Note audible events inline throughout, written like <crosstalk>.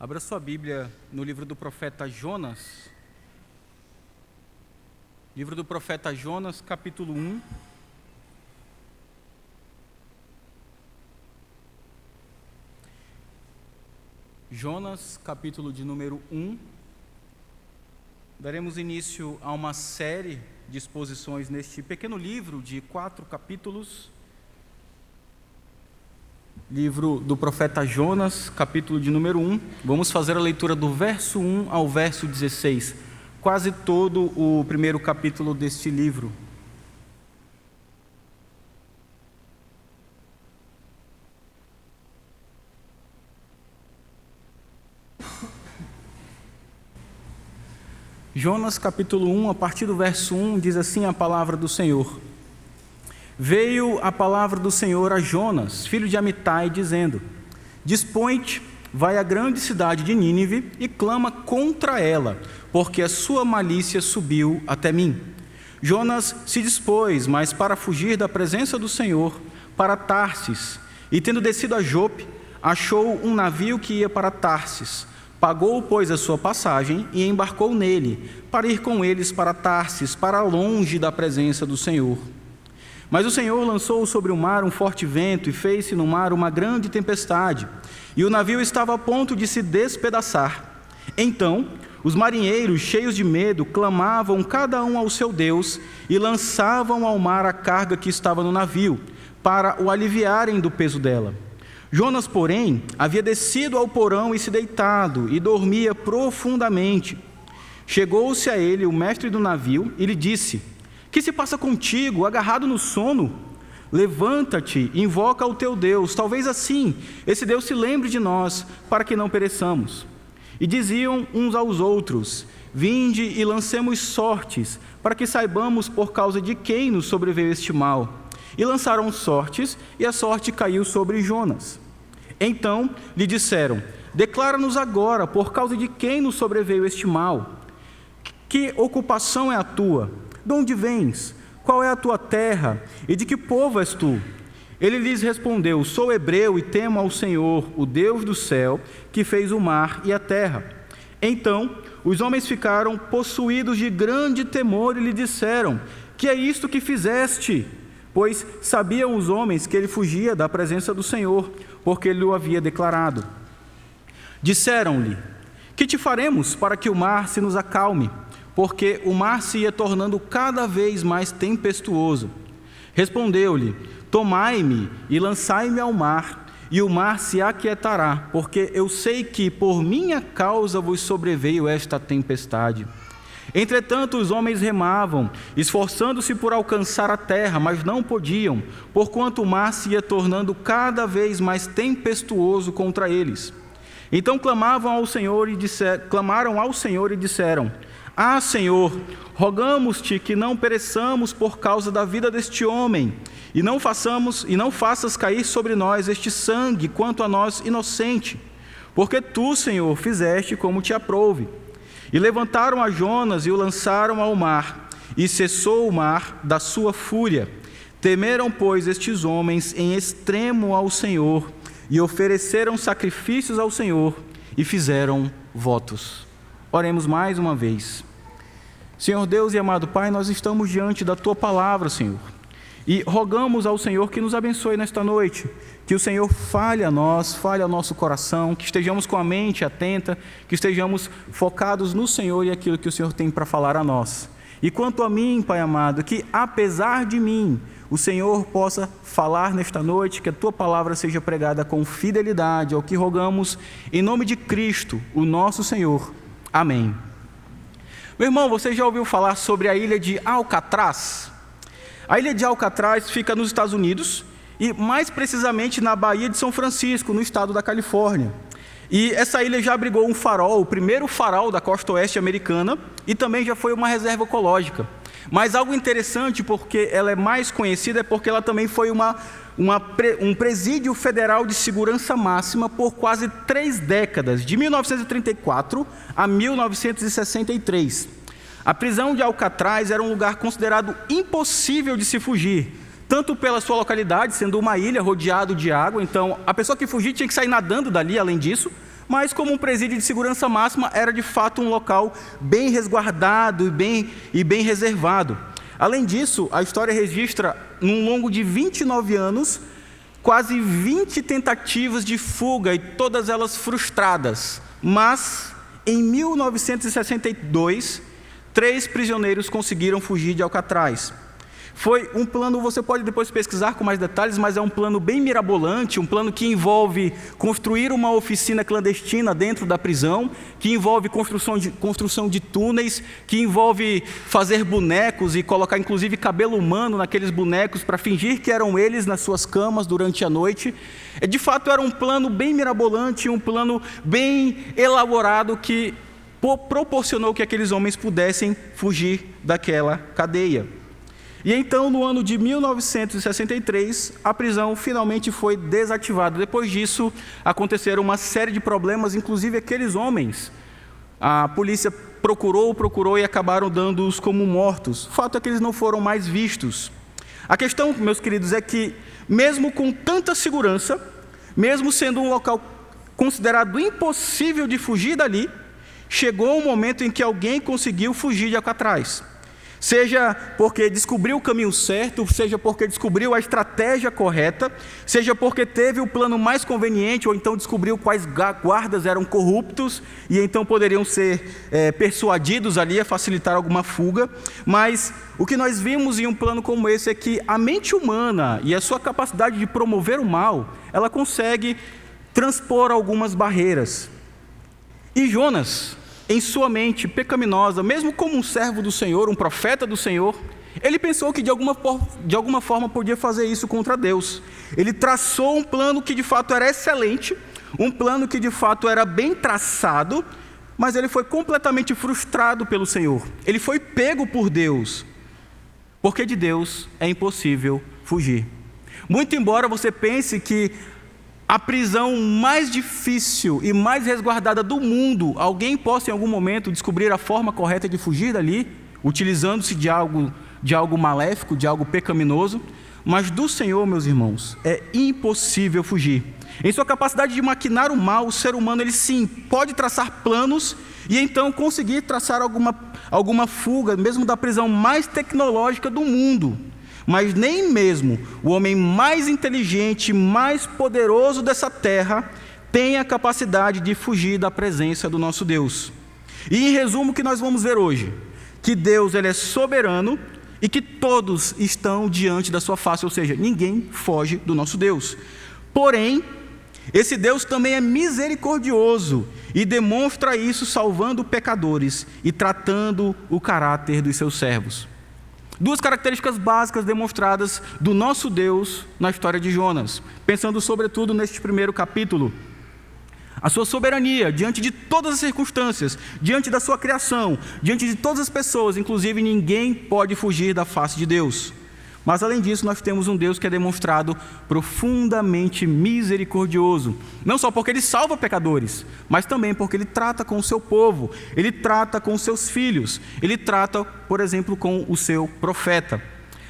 Abra sua Bíblia no livro do profeta Jonas. Livro do profeta Jonas, capítulo 1. Jonas, capítulo de número 1. Daremos início a uma série de exposições neste pequeno livro de quatro capítulos livro do profeta Jonas, capítulo de número 1. Vamos fazer a leitura do verso 1 ao verso 16, quase todo o primeiro capítulo deste livro. Jonas capítulo 1, a partir do verso 1, diz assim a palavra do Senhor veio a palavra do Senhor a Jonas, filho de Amitai, dizendo: Dispõe-te, vai à grande cidade de Nínive e clama contra ela, porque a sua malícia subiu até mim. Jonas se dispôs, mas para fugir da presença do Senhor, para Tarsis, e tendo descido a Jope, achou um navio que ia para Tarsis. Pagou, pois, a sua passagem e embarcou nele, para ir com eles para Tarsis, para longe da presença do Senhor. Mas o Senhor lançou sobre o mar um forte vento e fez-se no mar uma grande tempestade, e o navio estava a ponto de se despedaçar. Então, os marinheiros, cheios de medo, clamavam cada um ao seu Deus e lançavam ao mar a carga que estava no navio, para o aliviarem do peso dela. Jonas, porém, havia descido ao porão e se deitado, e dormia profundamente. Chegou-se a ele o mestre do navio e lhe disse: que se passa contigo, agarrado no sono? Levanta-te, invoca o teu Deus, talvez assim esse Deus se lembre de nós, para que não pereçamos. E diziam uns aos outros: Vinde e lancemos sortes, para que saibamos por causa de quem nos sobreveio este mal. E lançaram sortes, e a sorte caiu sobre Jonas. Então lhe disseram: Declara-nos agora por causa de quem nos sobreveio este mal. Que ocupação é a tua? De onde vens? Qual é a tua terra? E de que povo és tu? Ele lhes respondeu: Sou hebreu e temo ao Senhor, o Deus do céu, que fez o mar e a terra. Então os homens ficaram possuídos de grande temor e lhe disseram: Que é isto que fizeste? Pois sabiam os homens que ele fugia da presença do Senhor, porque ele o havia declarado. Disseram-lhe: Que te faremos para que o mar se nos acalme? Porque o mar se ia tornando cada vez mais tempestuoso. Respondeu-lhe: Tomai-me e lançai-me ao mar, e o mar se aquietará, porque eu sei que por minha causa vos sobreveio esta tempestade. Entretanto, os homens remavam, esforçando-se por alcançar a terra, mas não podiam, porquanto o mar se ia tornando cada vez mais tempestuoso contra eles. Então clamavam ao Senhor e disser, clamaram ao Senhor e disseram: ah, Senhor, rogamos-te que não pereçamos por causa da vida deste homem, e não façamos e não faças cair sobre nós este sangue quanto a nós inocente, porque tu, Senhor, fizeste como te aprouve. E levantaram a Jonas e o lançaram ao mar, e cessou o mar da sua fúria. Temeram, pois, estes homens em extremo ao Senhor, e ofereceram sacrifícios ao Senhor, e fizeram votos. Oremos mais uma vez. Senhor Deus e amado Pai, nós estamos diante da tua palavra, Senhor. E rogamos ao Senhor que nos abençoe nesta noite, que o Senhor fale a nós, fale ao nosso coração, que estejamos com a mente atenta, que estejamos focados no Senhor e aquilo que o Senhor tem para falar a nós. E quanto a mim, Pai amado, que apesar de mim, o Senhor possa falar nesta noite, que a tua palavra seja pregada com fidelidade, ao que rogamos, em nome de Cristo, o nosso Senhor. Amém. Meu irmão, você já ouviu falar sobre a ilha de Alcatraz? A ilha de Alcatraz fica nos Estados Unidos e mais precisamente na Baía de São Francisco, no estado da Califórnia. E essa ilha já abrigou um farol, o primeiro farol da costa oeste americana, e também já foi uma reserva ecológica. Mas algo interessante, porque ela é mais conhecida, é porque ela também foi uma, uma, um presídio federal de segurança máxima por quase três décadas, de 1934 a 1963. A prisão de Alcatraz era um lugar considerado impossível de se fugir, tanto pela sua localidade, sendo uma ilha rodeada de água, então a pessoa que fugia tinha que sair nadando dali, além disso, mas como um presídio de segurança máxima, era de fato um local bem resguardado e bem, e bem reservado. Além disso, a história registra, num longo de 29 anos, quase 20 tentativas de fuga e todas elas frustradas. Mas, em 1962, três prisioneiros conseguiram fugir de Alcatraz. Foi um plano, você pode depois pesquisar com mais detalhes, mas é um plano bem mirabolante, um plano que envolve construir uma oficina clandestina dentro da prisão, que envolve construção de, construção de túneis, que envolve fazer bonecos e colocar inclusive cabelo humano naqueles bonecos para fingir que eram eles nas suas camas durante a noite. É, de fato, era um plano bem mirabolante, um plano bem elaborado que proporcionou que aqueles homens pudessem fugir daquela cadeia. E então, no ano de 1963, a prisão finalmente foi desativada. Depois disso, aconteceram uma série de problemas, inclusive aqueles homens. A polícia procurou, procurou e acabaram dando-os como mortos. O fato é que eles não foram mais vistos. A questão, meus queridos, é que, mesmo com tanta segurança, mesmo sendo um local considerado impossível de fugir dali, chegou um momento em que alguém conseguiu fugir de Alcatraz. Seja porque descobriu o caminho certo, seja porque descobriu a estratégia correta, seja porque teve o plano mais conveniente, ou então descobriu quais guardas eram corruptos e então poderiam ser é, persuadidos ali a facilitar alguma fuga. Mas o que nós vimos em um plano como esse é que a mente humana e a sua capacidade de promover o mal, ela consegue transpor algumas barreiras. E Jonas, em sua mente pecaminosa, mesmo como um servo do Senhor, um profeta do Senhor, ele pensou que de alguma, de alguma forma podia fazer isso contra Deus. Ele traçou um plano que de fato era excelente, um plano que de fato era bem traçado, mas ele foi completamente frustrado pelo Senhor. Ele foi pego por Deus, porque de Deus é impossível fugir. Muito embora você pense que a prisão mais difícil e mais resguardada do mundo, alguém possa em algum momento descobrir a forma correta de fugir dali, utilizando-se de algo, de algo maléfico, de algo pecaminoso, mas do Senhor, meus irmãos, é impossível fugir. Em sua capacidade de maquinar o mal, o ser humano, ele sim, pode traçar planos e então conseguir traçar alguma, alguma fuga, mesmo da prisão mais tecnológica do mundo mas nem mesmo o homem mais inteligente, mais poderoso dessa terra, tem a capacidade de fugir da presença do nosso Deus. E em resumo, o que nós vamos ver hoje? Que Deus ele é soberano e que todos estão diante da sua face, ou seja, ninguém foge do nosso Deus. Porém, esse Deus também é misericordioso e demonstra isso salvando pecadores e tratando o caráter dos seus servos. Duas características básicas demonstradas do nosso Deus na história de Jonas, pensando sobretudo neste primeiro capítulo. A sua soberania diante de todas as circunstâncias, diante da sua criação, diante de todas as pessoas, inclusive ninguém pode fugir da face de Deus. Mas além disso, nós temos um Deus que é demonstrado profundamente misericordioso, não só porque ele salva pecadores, mas também porque ele trata com o seu povo, ele trata com os seus filhos, ele trata, por exemplo, com o seu profeta.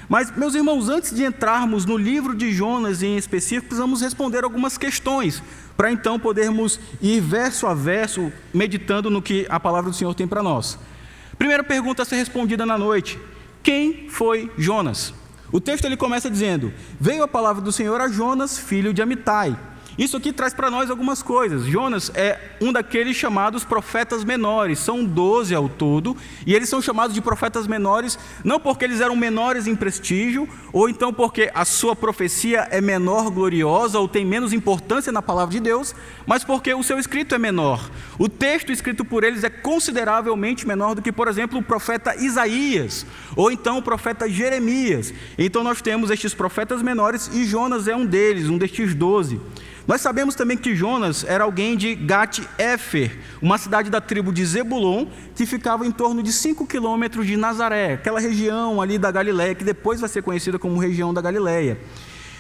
Mas, meus irmãos, antes de entrarmos no livro de Jonas em específico, precisamos responder algumas questões, para então podermos ir verso a verso, meditando no que a palavra do Senhor tem para nós. Primeira pergunta a ser respondida na noite: quem foi Jonas? O texto ele começa dizendo: Veio a palavra do Senhor a Jonas, filho de Amitai. Isso aqui traz para nós algumas coisas. Jonas é um daqueles chamados profetas menores, são doze ao todo, e eles são chamados de profetas menores não porque eles eram menores em prestígio, ou então porque a sua profecia é menor gloriosa ou tem menos importância na palavra de Deus, mas porque o seu escrito é menor. O texto escrito por eles é consideravelmente menor do que, por exemplo, o profeta Isaías, ou então o profeta Jeremias. Então nós temos estes profetas menores e Jonas é um deles, um destes doze. Nós sabemos também que Jonas era alguém de Gat-Efer, uma cidade da tribo de Zebulon, que ficava em torno de 5 quilômetros de Nazaré, aquela região ali da Galiléia, que depois vai ser conhecida como região da Galiléia.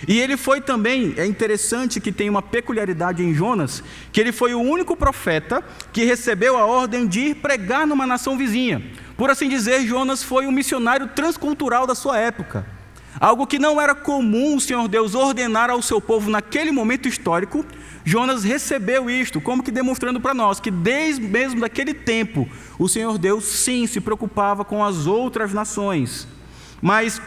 E ele foi também, é interessante que tem uma peculiaridade em Jonas, que ele foi o único profeta que recebeu a ordem de ir pregar numa nação vizinha. Por assim dizer, Jonas foi um missionário transcultural da sua época. Algo que não era comum o Senhor Deus ordenar ao seu povo naquele momento histórico, Jonas recebeu isto, como que demonstrando para nós que desde mesmo daquele tempo, o Senhor Deus sim se preocupava com as outras nações. Mas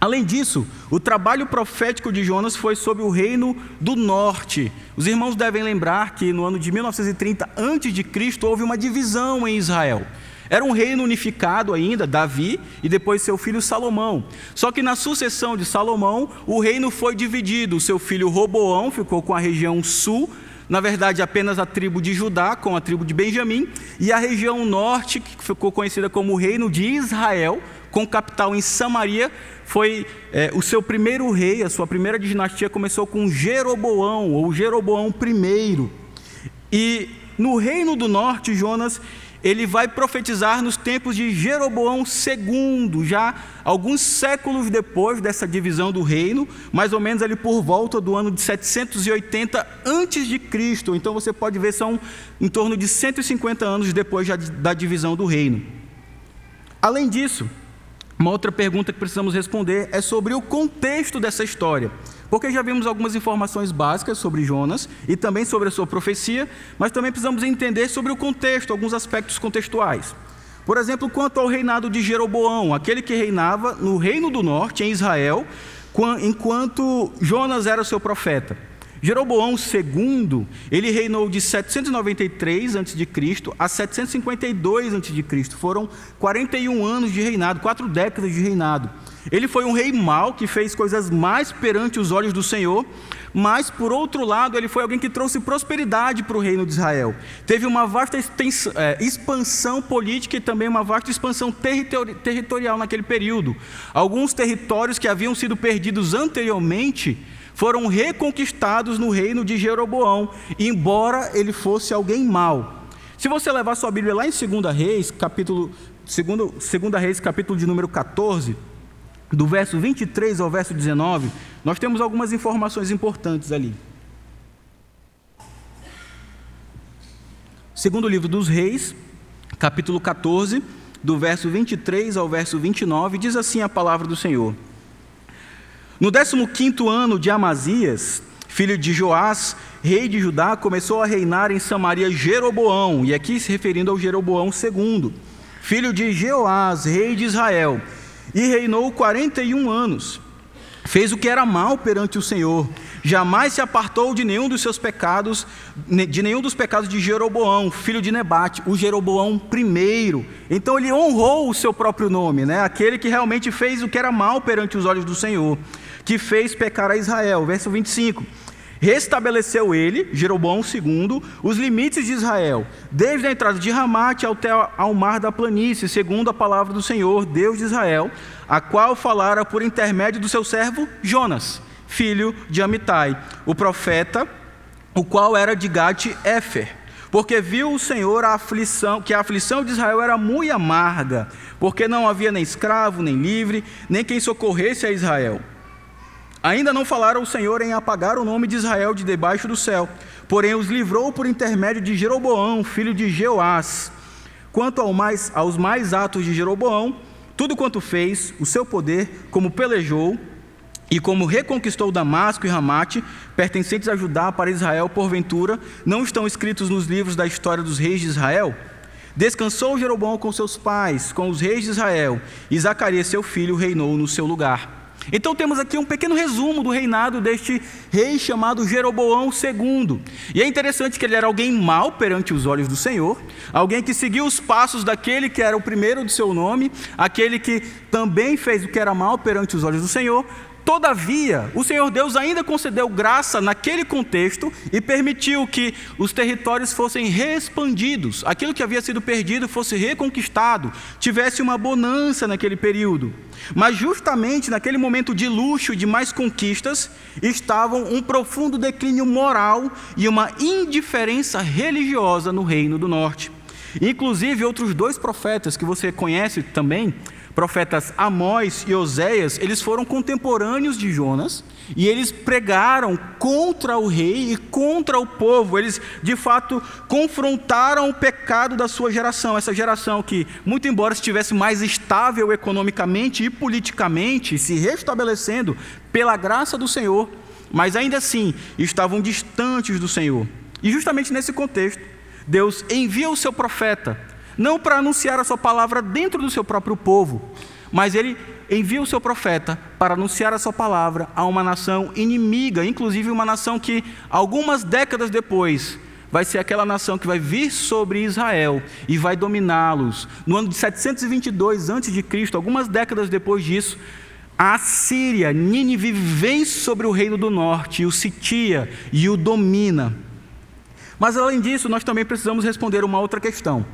Além disso, o trabalho profético de Jonas foi sobre o reino do norte. Os irmãos devem lembrar que no ano de 1930 a.C. houve uma divisão em Israel. Era um reino unificado ainda, Davi, e depois seu filho Salomão. Só que na sucessão de Salomão, o reino foi dividido. O seu filho Roboão ficou com a região sul, na verdade apenas a tribo de Judá com a tribo de Benjamim, e a região norte, que ficou conhecida como o reino de Israel, com capital em Samaria, foi é, o seu primeiro rei, a sua primeira dinastia começou com Jeroboão, ou Jeroboão I. E no reino do norte, Jonas ele vai profetizar nos tempos de Jeroboão II, já alguns séculos depois dessa divisão do reino, mais ou menos ali por volta do ano de 780 antes de Cristo. Então você pode ver são em torno de 150 anos depois da divisão do reino. Além disso, uma outra pergunta que precisamos responder é sobre o contexto dessa história. Porque já vimos algumas informações básicas sobre Jonas e também sobre a sua profecia, mas também precisamos entender sobre o contexto, alguns aspectos contextuais. Por exemplo, quanto ao reinado de Jeroboão, aquele que reinava no reino do norte, em Israel, enquanto Jonas era seu profeta. Jeroboão II, ele reinou de 793 a.C. a 752 a.C. Foram 41 anos de reinado, quatro décadas de reinado. Ele foi um rei mau que fez coisas mais perante os olhos do Senhor, mas por outro lado, ele foi alguém que trouxe prosperidade para o reino de Israel. Teve uma vasta é, expansão política e também uma vasta expansão territorial naquele período. Alguns territórios que haviam sido perdidos anteriormente foram reconquistados no reino de Jeroboão, embora ele fosse alguém mau. Se você levar sua Bíblia lá em 2 Reis, capítulo 2, 2 Reis, capítulo de número 14, do verso 23 ao verso 19, nós temos algumas informações importantes ali. Segundo livro dos Reis, capítulo 14, do verso 23 ao verso 29, diz assim a palavra do Senhor: no 15 ano de Amazias, filho de Joás, rei de Judá, começou a reinar em Samaria Jeroboão, e aqui se referindo ao Jeroboão II, filho de Jeoás, rei de Israel, e reinou 41 anos. Fez o que era mal perante o Senhor, jamais se apartou de nenhum dos seus pecados, de nenhum dos pecados de Jeroboão, filho de Nebate, o Jeroboão primeiro. Então ele honrou o seu próprio nome, né? Aquele que realmente fez o que era mal perante os olhos do Senhor que fez pecar a Israel. Verso 25. Restabeleceu ele, Jeroboão II, os limites de Israel, desde a entrada de Ramate até ao mar da planície, segundo a palavra do Senhor, Deus de Israel, a qual falara por intermédio do seu servo Jonas, filho de Amitai, o profeta, o qual era de Gate-Efer. Porque viu o Senhor a aflição, que a aflição de Israel era muito amarga, porque não havia nem escravo, nem livre, nem quem socorresse a Israel. Ainda não falaram o Senhor em apagar o nome de Israel de debaixo do céu, porém os livrou por intermédio de Jeroboão, filho de Jeoás. Quanto ao mais, aos mais atos de Jeroboão, tudo quanto fez, o seu poder, como pelejou e como reconquistou Damasco e Ramate, pertencentes a Judá para Israel, porventura, não estão escritos nos livros da história dos reis de Israel? Descansou Jeroboão com seus pais, com os reis de Israel, e Zacarias, seu filho, reinou no seu lugar. Então temos aqui um pequeno resumo do reinado deste rei chamado Jeroboão II. E é interessante que ele era alguém mau perante os olhos do Senhor, alguém que seguiu os passos daquele que era o primeiro do seu nome, aquele que também fez o que era mal perante os olhos do Senhor, Todavia, o Senhor Deus ainda concedeu graça naquele contexto e permitiu que os territórios fossem reexpandidos, aquilo que havia sido perdido fosse reconquistado, tivesse uma bonança naquele período. Mas justamente naquele momento de luxo e de mais conquistas, estavam um profundo declínio moral e uma indiferença religiosa no reino do norte. Inclusive, outros dois profetas que você conhece também, profetas Amós e Oséias, eles foram contemporâneos de Jonas e eles pregaram contra o rei e contra o povo. Eles, de fato, confrontaram o pecado da sua geração. Essa geração que, muito embora estivesse mais estável economicamente e politicamente, se restabelecendo pela graça do Senhor, mas ainda assim estavam distantes do Senhor. E justamente nesse contexto, Deus envia o seu profeta, não para anunciar a sua palavra dentro do seu próprio povo, mas ele envia o seu profeta para anunciar a sua palavra a uma nação inimiga, inclusive uma nação que algumas décadas depois vai ser aquela nação que vai vir sobre Israel e vai dominá-los. No ano de 722 a.C., algumas décadas depois disso, a Síria, Nínive, vem sobre o reino do norte, o sitia e o domina. Mas além disso, nós também precisamos responder uma outra questão.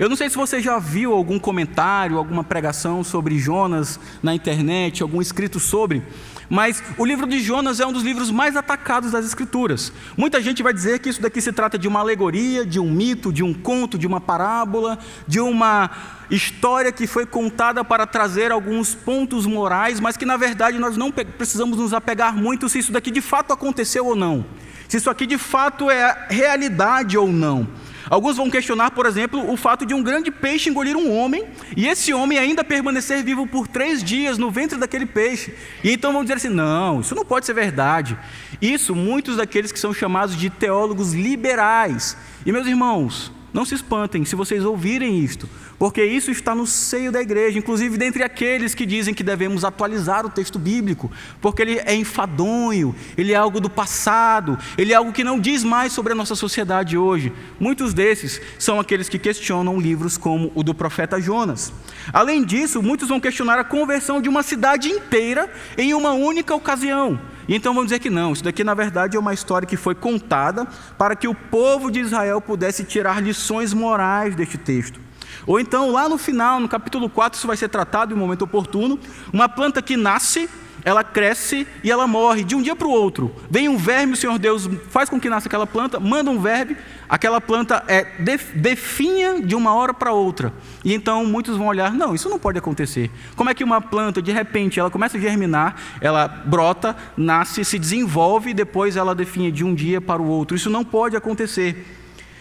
Eu não sei se você já viu algum comentário, alguma pregação sobre Jonas na internet, algum escrito sobre, mas o livro de Jonas é um dos livros mais atacados das Escrituras. Muita gente vai dizer que isso daqui se trata de uma alegoria, de um mito, de um conto, de uma parábola, de uma história que foi contada para trazer alguns pontos morais, mas que na verdade nós não precisamos nos apegar muito se isso daqui de fato aconteceu ou não, se isso aqui de fato é realidade ou não. Alguns vão questionar, por exemplo, o fato de um grande peixe engolir um homem e esse homem ainda permanecer vivo por três dias no ventre daquele peixe. E então vão dizer assim: não, isso não pode ser verdade. Isso, muitos daqueles que são chamados de teólogos liberais. E meus irmãos, não se espantem se vocês ouvirem isto, porque isso está no seio da igreja, inclusive dentre aqueles que dizem que devemos atualizar o texto bíblico, porque ele é enfadonho, ele é algo do passado, ele é algo que não diz mais sobre a nossa sociedade hoje. Muitos desses são aqueles que questionam livros como o do profeta Jonas. Além disso, muitos vão questionar a conversão de uma cidade inteira em uma única ocasião. E então vão dizer que não, isso daqui na verdade é uma história que foi contada para que o povo de Israel pudesse tirar lições morais deste texto. Ou então, lá no final, no capítulo 4, isso vai ser tratado em um momento oportuno. Uma planta que nasce, ela cresce e ela morre de um dia para o outro. Vem um verme, o Senhor Deus faz com que nasça aquela planta, manda um verme, aquela planta é definha de uma hora para outra. E então muitos vão olhar, não, isso não pode acontecer. Como é que uma planta, de repente, ela começa a germinar, ela brota, nasce, se desenvolve e depois ela definha de um dia para o outro? Isso não pode acontecer.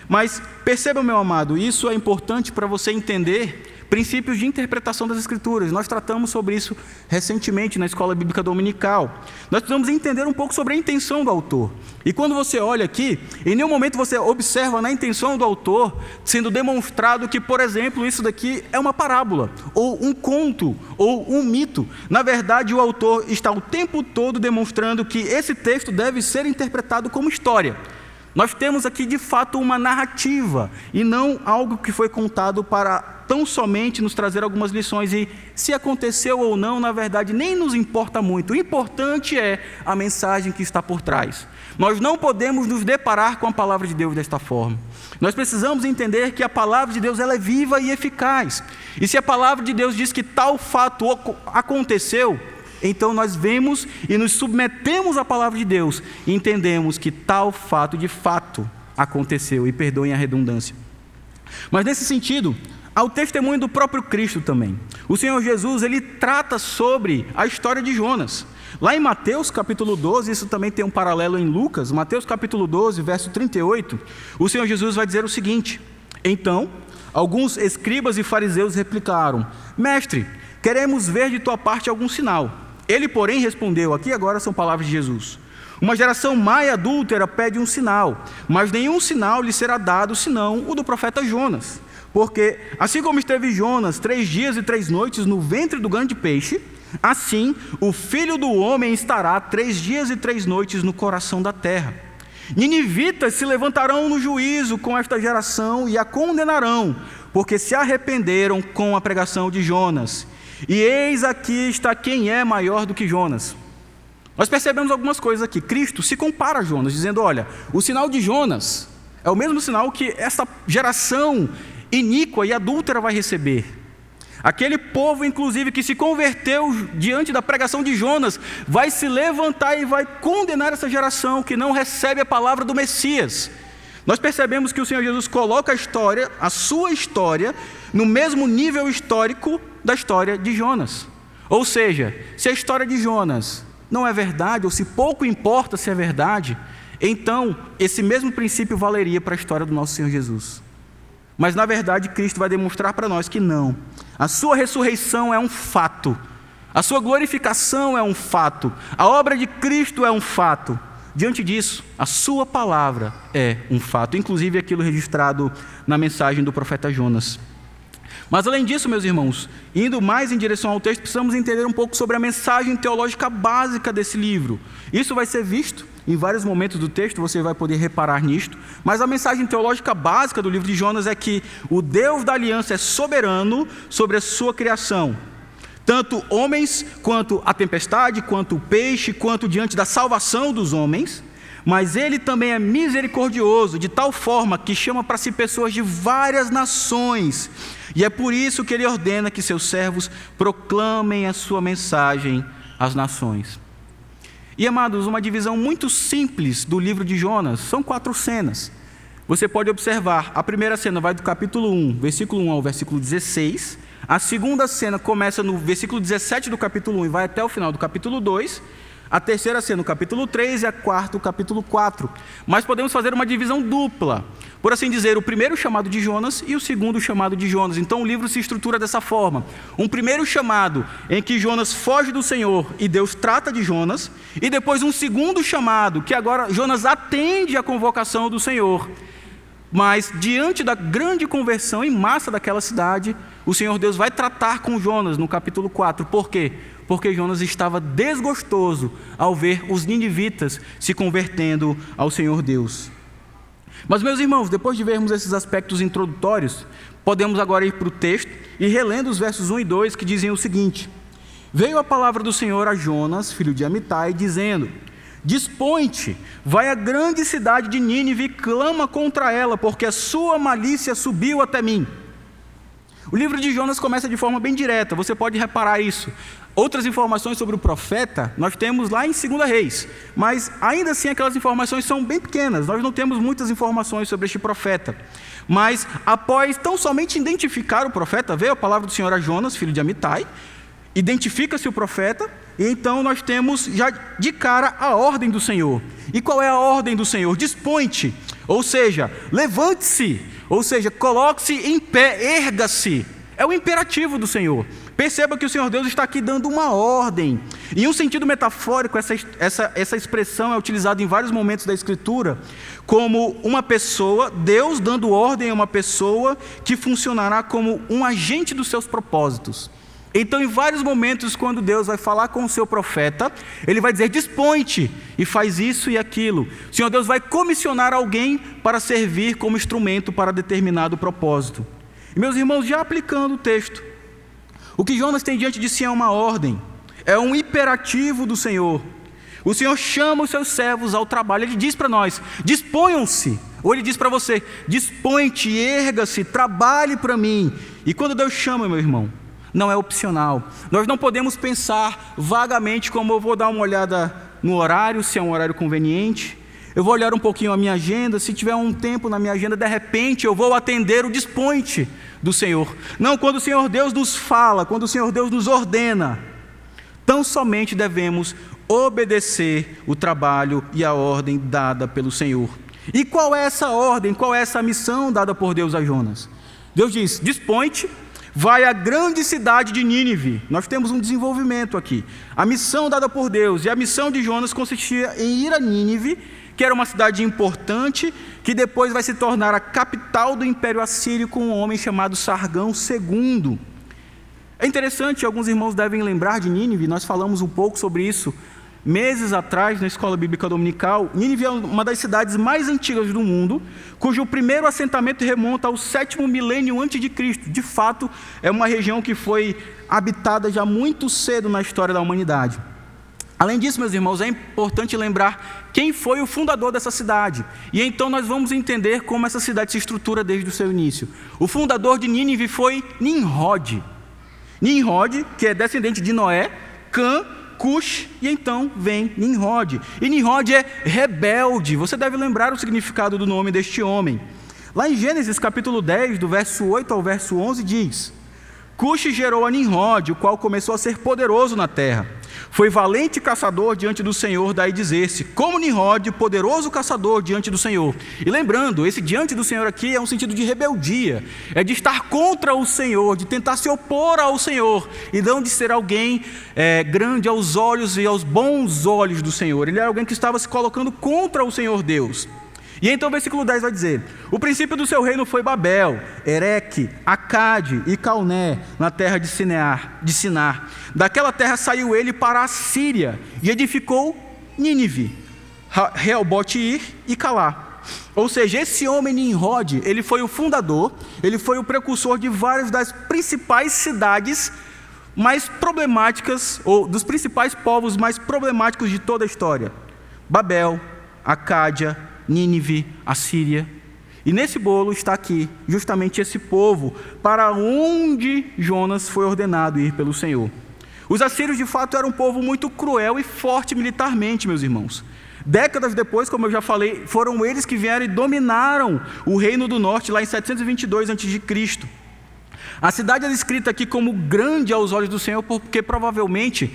Mas perceba, meu amado, isso é importante para você entender princípios de interpretação das Escrituras. Nós tratamos sobre isso recentemente na escola bíblica dominical. Nós precisamos entender um pouco sobre a intenção do autor. E quando você olha aqui, em nenhum momento você observa na intenção do autor sendo demonstrado que, por exemplo, isso daqui é uma parábola, ou um conto, ou um mito. Na verdade, o autor está o tempo todo demonstrando que esse texto deve ser interpretado como história. Nós temos aqui de fato uma narrativa e não algo que foi contado para tão somente nos trazer algumas lições. E se aconteceu ou não, na verdade, nem nos importa muito. O importante é a mensagem que está por trás. Nós não podemos nos deparar com a palavra de Deus desta forma. Nós precisamos entender que a palavra de Deus ela é viva e eficaz. E se a palavra de Deus diz que tal fato aconteceu, então nós vemos e nos submetemos à palavra de Deus e entendemos que tal fato de fato aconteceu, e perdoem a redundância. Mas nesse sentido, há o testemunho do próprio Cristo também. O Senhor Jesus, ele trata sobre a história de Jonas. Lá em Mateus capítulo 12, isso também tem um paralelo em Lucas, Mateus capítulo 12, verso 38, o Senhor Jesus vai dizer o seguinte: Então, alguns escribas e fariseus replicaram: Mestre, queremos ver de tua parte algum sinal. Ele, porém, respondeu: aqui agora são palavras de Jesus. Uma geração má e adúltera pede um sinal, mas nenhum sinal lhe será dado senão o do profeta Jonas. Porque, assim como esteve Jonas três dias e três noites no ventre do grande peixe, assim o filho do homem estará três dias e três noites no coração da terra. Ninivitas se levantarão no juízo com esta geração e a condenarão, porque se arrependeram com a pregação de Jonas. E eis aqui está quem é maior do que Jonas. Nós percebemos algumas coisas aqui. Cristo se compara a Jonas, dizendo: olha, o sinal de Jonas é o mesmo sinal que essa geração iníqua e adúltera vai receber. Aquele povo, inclusive, que se converteu diante da pregação de Jonas, vai se levantar e vai condenar essa geração que não recebe a palavra do Messias. Nós percebemos que o Senhor Jesus coloca a história, a sua história, no mesmo nível histórico da história de Jonas. Ou seja, se a história de Jonas não é verdade, ou se pouco importa se é verdade, então esse mesmo princípio valeria para a história do nosso Senhor Jesus. Mas na verdade, Cristo vai demonstrar para nós que não. A sua ressurreição é um fato. A sua glorificação é um fato. A obra de Cristo é um fato. Diante disso, a sua palavra é um fato, inclusive aquilo registrado na mensagem do profeta Jonas. Mas além disso, meus irmãos, indo mais em direção ao texto, precisamos entender um pouco sobre a mensagem teológica básica desse livro. Isso vai ser visto em vários momentos do texto, você vai poder reparar nisto. Mas a mensagem teológica básica do livro de Jonas é que o Deus da aliança é soberano sobre a sua criação. Tanto homens, quanto a tempestade, quanto o peixe, quanto diante da salvação dos homens mas ele também é misericordioso, de tal forma que chama para si pessoas de várias nações e é por isso que ele ordena que seus servos proclamem a sua mensagem às nações. E amados, uma divisão muito simples do livro de Jonas, são quatro cenas. Você pode observar, a primeira cena vai do capítulo 1, versículo 1 ao versículo 16. A segunda cena começa no versículo 17 do capítulo 1 e vai até o final do capítulo 2. A terceira cena no capítulo 3 e a quarta o capítulo 4. Mas podemos fazer uma divisão dupla. Por assim dizer, o primeiro chamado de Jonas e o segundo chamado de Jonas. Então o livro se estrutura dessa forma: um primeiro chamado em que Jonas foge do Senhor e Deus trata de Jonas, e depois um segundo chamado que agora Jonas atende à convocação do Senhor. Mas diante da grande conversão em massa daquela cidade, o Senhor Deus vai tratar com Jonas no capítulo 4. Por quê? Porque Jonas estava desgostoso ao ver os ninivitas se convertendo ao Senhor Deus. Mas, meus irmãos, depois de vermos esses aspectos introdutórios, podemos agora ir para o texto e relendo os versos 1 e 2 que dizem o seguinte: Veio a palavra do Senhor a Jonas, filho de Amitai, dizendo: Dispõe-te, vai à grande cidade de Nínive e clama contra ela, porque a sua malícia subiu até mim. O livro de Jonas começa de forma bem direta, você pode reparar isso. Outras informações sobre o profeta nós temos lá em 2 Reis, mas ainda assim aquelas informações são bem pequenas, nós não temos muitas informações sobre este profeta. Mas após tão somente identificar o profeta, veio a palavra do Senhor a Jonas, filho de Amitai, identifica-se o profeta, e então nós temos já de cara a ordem do Senhor. E qual é a ordem do Senhor? Dispõe-te, ou seja, levante-se, ou seja, coloque-se em pé, erga-se. É o imperativo do Senhor. Perceba que o Senhor Deus está aqui dando uma ordem. Em um sentido metafórico, essa, essa, essa expressão é utilizada em vários momentos da Escritura, como uma pessoa, Deus dando ordem a uma pessoa que funcionará como um agente dos seus propósitos. Então, em vários momentos, quando Deus vai falar com o seu profeta, ele vai dizer: dispõe-te e faz isso e aquilo. O Senhor Deus vai comissionar alguém para servir como instrumento para determinado propósito. E, meus irmãos, já aplicando o texto, o que Jonas tem diante de si é uma ordem, é um imperativo do Senhor. O Senhor chama os seus servos ao trabalho, ele diz para nós: disponham-se. Ou ele diz para você: dispõe-te, erga-se, trabalhe para mim. E quando Deus chama, meu irmão, não é opcional. Nós não podemos pensar vagamente como eu vou dar uma olhada no horário, se é um horário conveniente. Eu vou olhar um pouquinho a minha agenda, se tiver um tempo na minha agenda, de repente eu vou atender o dispõe-te do Senhor. Não, quando o Senhor Deus nos fala, quando o Senhor Deus nos ordena, tão somente devemos obedecer o trabalho e a ordem dada pelo Senhor. E qual é essa ordem, qual é essa missão dada por Deus a Jonas? Deus diz: dispõe-te, vai à grande cidade de Nínive. Nós temos um desenvolvimento aqui. A missão dada por Deus e a missão de Jonas consistia em ir a Nínive que era uma cidade importante, que depois vai se tornar a capital do Império Assírio com um homem chamado Sargão II. É interessante, alguns irmãos devem lembrar de Nínive, nós falamos um pouco sobre isso meses atrás na escola bíblica dominical. Nínive é uma das cidades mais antigas do mundo, cujo primeiro assentamento remonta ao sétimo milênio antes de Cristo. De fato, é uma região que foi habitada já muito cedo na história da humanidade. Além disso, meus irmãos, é importante lembrar quem foi o fundador dessa cidade. E então nós vamos entender como essa cidade se estrutura desde o seu início. O fundador de Nínive foi Nimrod. Nimrod, que é descendente de Noé, Cã, Cush, e então vem Nimrod. E Nimrod é rebelde. Você deve lembrar o significado do nome deste homem. Lá em Gênesis capítulo 10, do verso 8 ao verso 11, diz: Cuxi gerou a Nimrod, o qual começou a ser poderoso na terra. Foi valente caçador diante do Senhor, daí dizer-se, como Nimrod, poderoso caçador diante do Senhor. E lembrando, esse diante do Senhor aqui é um sentido de rebeldia, é de estar contra o Senhor, de tentar se opor ao Senhor, e não de ser alguém é, grande aos olhos e aos bons olhos do Senhor. Ele era alguém que estava se colocando contra o Senhor Deus. E então o versículo 10 vai dizer: O princípio do seu reino foi Babel, Ereque, Acade e Calné, na terra de Sinear, de Sinar. Daquela terra saiu ele para a Síria e edificou Nínive, Reobote e Calá. Ou seja, esse homem Nimrod, ele foi o fundador, ele foi o precursor de várias das principais cidades mais problemáticas, ou dos principais povos mais problemáticos de toda a história: Babel, Acádia, Nínive, a Síria. E nesse bolo está aqui justamente esse povo para onde Jonas foi ordenado ir pelo Senhor. Os assírios de fato eram um povo muito cruel e forte militarmente, meus irmãos. Décadas depois, como eu já falei, foram eles que vieram e dominaram o reino do norte lá em 722 a.C. A cidade é descrita aqui como grande aos olhos do Senhor, porque provavelmente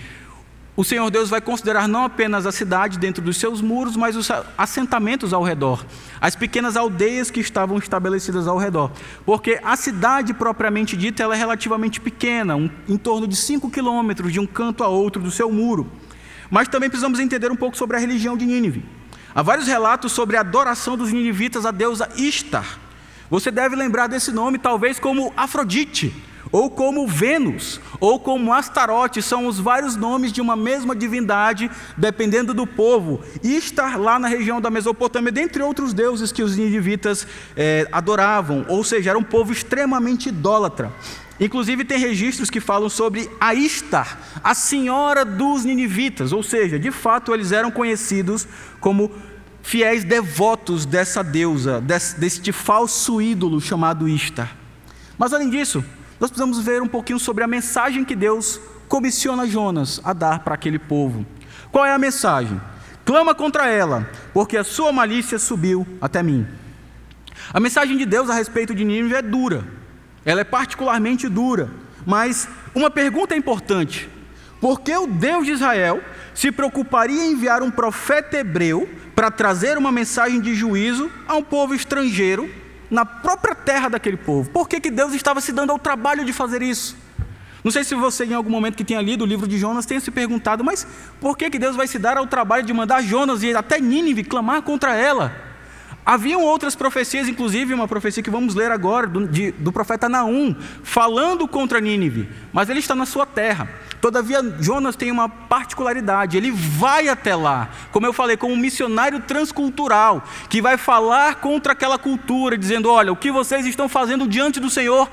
o Senhor Deus vai considerar não apenas a cidade dentro dos seus muros, mas os assentamentos ao redor, as pequenas aldeias que estavam estabelecidas ao redor. Porque a cidade propriamente dita ela é relativamente pequena, um, em torno de 5 quilômetros de um canto a outro do seu muro. Mas também precisamos entender um pouco sobre a religião de Nínive. Há vários relatos sobre a adoração dos ninivitas à deusa Istar. Você deve lembrar desse nome talvez como Afrodite ou como Vênus, ou como Astarote, são os vários nomes de uma mesma divindade, dependendo do povo, e estar lá na região da Mesopotâmia, dentre outros deuses que os ninivitas é, adoravam, ou seja, era um povo extremamente idólatra. Inclusive, tem registros que falam sobre Aistar, a senhora dos ninivitas, ou seja, de fato, eles eram conhecidos como fiéis devotos dessa deusa, desse, deste falso ídolo chamado Istar. Mas, além disso, nós precisamos ver um pouquinho sobre a mensagem que Deus comissiona Jonas a dar para aquele povo. Qual é a mensagem? Clama contra ela, porque a sua malícia subiu até mim. A mensagem de Deus a respeito de Nínive é dura, ela é particularmente dura, mas uma pergunta é importante: por que o Deus de Israel se preocuparia em enviar um profeta hebreu para trazer uma mensagem de juízo a um povo estrangeiro na própria terra daquele povo. Por que, que Deus estava se dando ao trabalho de fazer isso? Não sei se você, em algum momento que tenha lido o livro de Jonas, tenha se perguntado, mas por que, que Deus vai se dar ao trabalho de mandar Jonas e até Nínive clamar contra ela? Haviam outras profecias, inclusive uma profecia que vamos ler agora, do, de, do profeta Naum, falando contra Nínive, mas ele está na sua terra. Todavia, Jonas tem uma particularidade, ele vai até lá, como eu falei, como um missionário transcultural, que vai falar contra aquela cultura, dizendo: olha, o que vocês estão fazendo diante do Senhor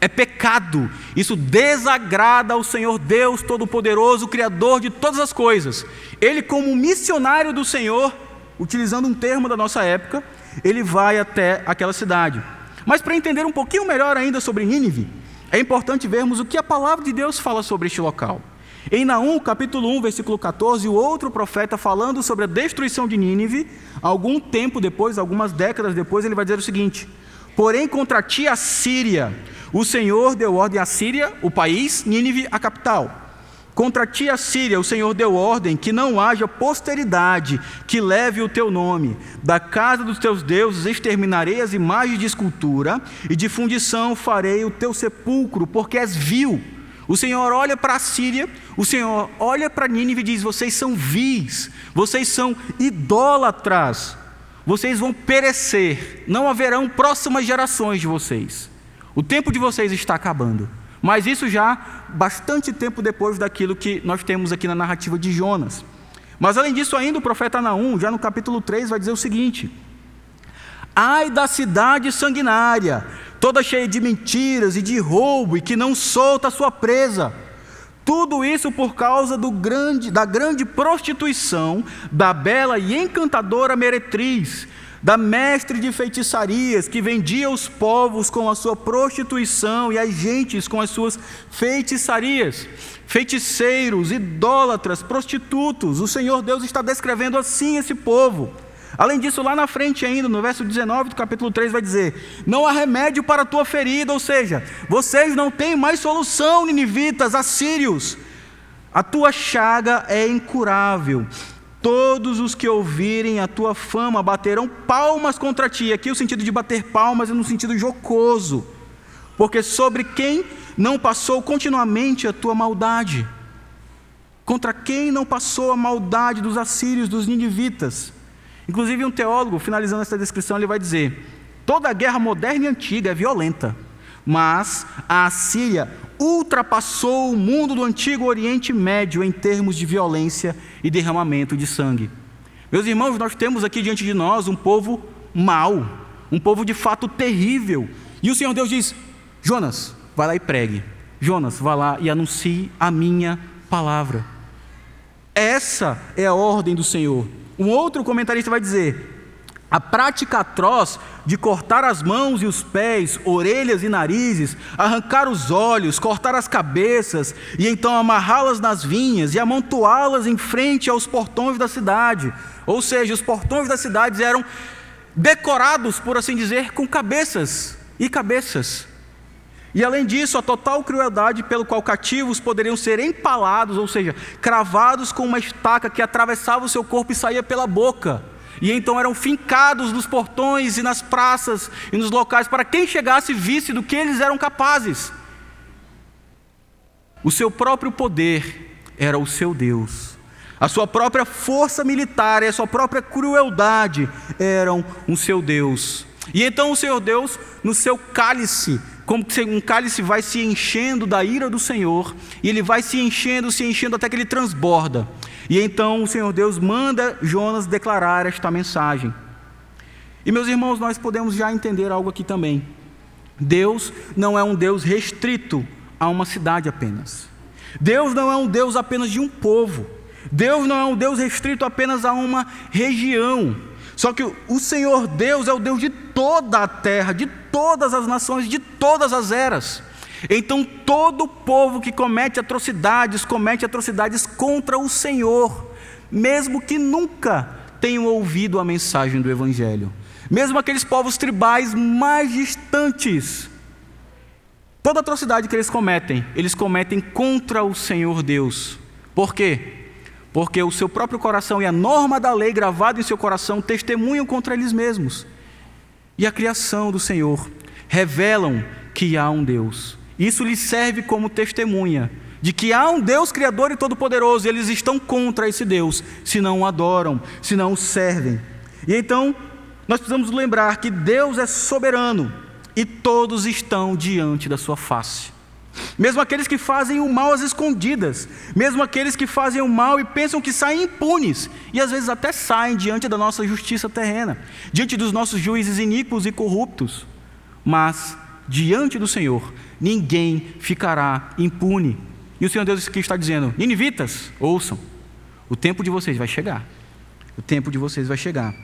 é pecado, isso desagrada ao Senhor Deus Todo-Poderoso, Criador de todas as coisas. Ele, como missionário do Senhor, utilizando um termo da nossa época, ele vai até aquela cidade. Mas para entender um pouquinho melhor ainda sobre Nínive, é importante vermos o que a palavra de Deus fala sobre este local. Em Naum, capítulo 1, versículo 14, o outro profeta falando sobre a destruição de Nínive, algum tempo depois, algumas décadas depois, ele vai dizer o seguinte: Porém, contra ti a Síria, o Senhor deu ordem à Síria, o país, Nínive, a capital. Contra ti, a Síria, o Senhor deu ordem que não haja posteridade que leve o teu nome. Da casa dos teus deuses exterminarei as imagens de escultura, e de fundição farei o teu sepulcro, porque és vil. O Senhor olha para a Síria, o Senhor olha para Nínive e diz: Vocês são vis, vocês são idólatras, vocês vão perecer, não haverão próximas gerações de vocês. O tempo de vocês está acabando. Mas isso já bastante tempo depois daquilo que nós temos aqui na narrativa de Jonas. Mas além disso, ainda o profeta Naum, já no capítulo 3, vai dizer o seguinte: Ai da cidade sanguinária, toda cheia de mentiras e de roubo, e que não solta a sua presa. Tudo isso por causa grande, da grande prostituição da bela e encantadora meretriz, da mestre de feitiçarias que vendia os povos com a sua prostituição e as gentes com as suas feitiçarias. Feiticeiros, idólatras, prostitutos. O Senhor Deus está descrevendo assim esse povo. Além disso, lá na frente ainda, no verso 19 do capítulo 3, vai dizer: Não há remédio para a tua ferida, ou seja, vocês não têm mais solução, ninivitas, assírios. A tua chaga é incurável. Todos os que ouvirem a tua fama baterão palmas contra ti. Aqui o sentido de bater palmas é no sentido jocoso. Porque sobre quem não passou continuamente a tua maldade? Contra quem não passou a maldade dos assírios, dos ninivitas? Inclusive, um teólogo, finalizando essa descrição, ele vai dizer: toda guerra moderna e antiga é violenta, mas a Assíria ultrapassou o mundo do antigo Oriente Médio em termos de violência e derramamento de sangue. Meus irmãos, nós temos aqui diante de nós um povo mau, um povo de fato terrível. E o Senhor Deus diz: Jonas, vai lá e pregue. Jonas, vá lá e anuncie a minha palavra. Essa é a ordem do Senhor. Um outro comentarista vai dizer: a prática atroz de cortar as mãos e os pés, orelhas e narizes, arrancar os olhos, cortar as cabeças e então amarrá-las nas vinhas e amontoá-las em frente aos portões da cidade. Ou seja, os portões das cidades eram decorados, por assim dizer, com cabeças e cabeças. E além disso, a total crueldade pelo qual cativos poderiam ser empalados, ou seja, cravados com uma estaca que atravessava o seu corpo e saía pela boca. E então eram fincados nos portões e nas praças e nos locais para quem chegasse visse do que eles eram capazes. O seu próprio poder era o seu Deus. A sua própria força militar e a sua própria crueldade eram o seu Deus. E então o Senhor Deus, no seu cálice, como um cálice vai se enchendo da ira do Senhor, e ele vai se enchendo, se enchendo até que ele transborda. E então o Senhor Deus manda Jonas declarar esta mensagem. E meus irmãos, nós podemos já entender algo aqui também. Deus não é um Deus restrito a uma cidade apenas. Deus não é um Deus apenas de um povo. Deus não é um Deus restrito apenas a uma região. Só que o Senhor Deus é o Deus de toda a terra, de todas as nações, de todas as eras. Então todo povo que comete atrocidades, comete atrocidades contra o Senhor, mesmo que nunca tenham ouvido a mensagem do Evangelho. Mesmo aqueles povos tribais mais distantes, toda atrocidade que eles cometem, eles cometem contra o Senhor Deus. Por quê? porque o seu próprio coração e a norma da lei gravada em seu coração testemunham contra eles mesmos. E a criação do Senhor revelam que há um Deus. Isso lhes serve como testemunha de que há um Deus criador e todo-poderoso, e eles estão contra esse Deus, se não o adoram, se não o servem. E então, nós precisamos lembrar que Deus é soberano e todos estão diante da sua face mesmo aqueles que fazem o mal às escondidas, mesmo aqueles que fazem o mal e pensam que saem impunes, e às vezes até saem diante da nossa justiça terrena, diante dos nossos juízes iníquos e corruptos, mas diante do Senhor ninguém ficará impune. E o Senhor Deus está dizendo: Ninivitas, ouçam, o tempo de vocês vai chegar, o tempo de vocês vai chegar.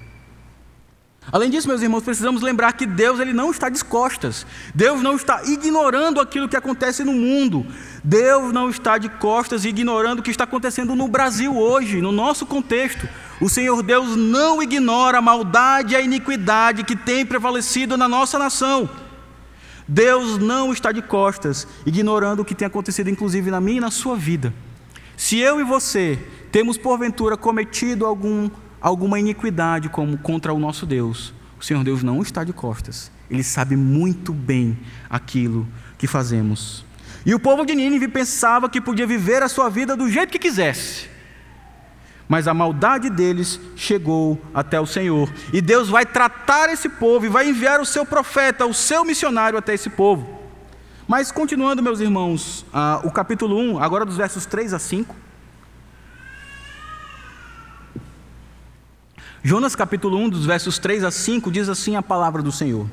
Além disso, meus irmãos, precisamos lembrar que Deus ele não está descostas. Deus não está ignorando aquilo que acontece no mundo. Deus não está de costas ignorando o que está acontecendo no Brasil hoje, no nosso contexto. O Senhor Deus não ignora a maldade e a iniquidade que tem prevalecido na nossa nação. Deus não está de costas, ignorando o que tem acontecido, inclusive na minha e na sua vida. Se eu e você temos porventura cometido algum alguma iniquidade como contra o nosso Deus, o Senhor Deus não está de costas. Ele sabe muito bem aquilo que fazemos. E o povo de Nínive pensava que podia viver a sua vida do jeito que quisesse. Mas a maldade deles chegou até o Senhor. E Deus vai tratar esse povo e vai enviar o seu profeta, o seu missionário até esse povo. Mas continuando, meus irmãos, ah, o capítulo 1, agora dos versos 3 a 5. Jonas capítulo 1, dos versos 3 a 5, diz assim a palavra do Senhor.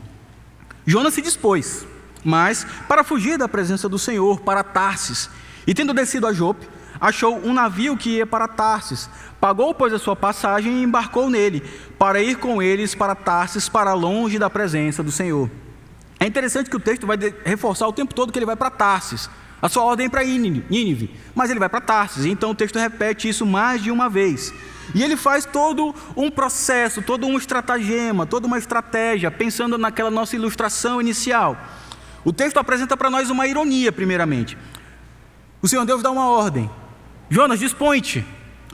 Jonas se dispôs, mas para fugir da presença do Senhor, para Tarsis, e tendo descido a Jope, achou um navio que ia para Tarsis. Pagou, pois, a sua passagem e embarcou nele, para ir com eles para Tarsis, para longe da presença do Senhor. É interessante que o texto vai reforçar o tempo todo que ele vai para Tarsis. A sua ordem é para Nínive, mas ele vai para Tarsis. Então o texto repete isso mais de uma vez. E ele faz todo um processo, todo um estratagema, toda uma estratégia, pensando naquela nossa ilustração inicial. O texto apresenta para nós uma ironia, primeiramente. O Senhor Deus dá uma ordem: Jonas, dispõe-te.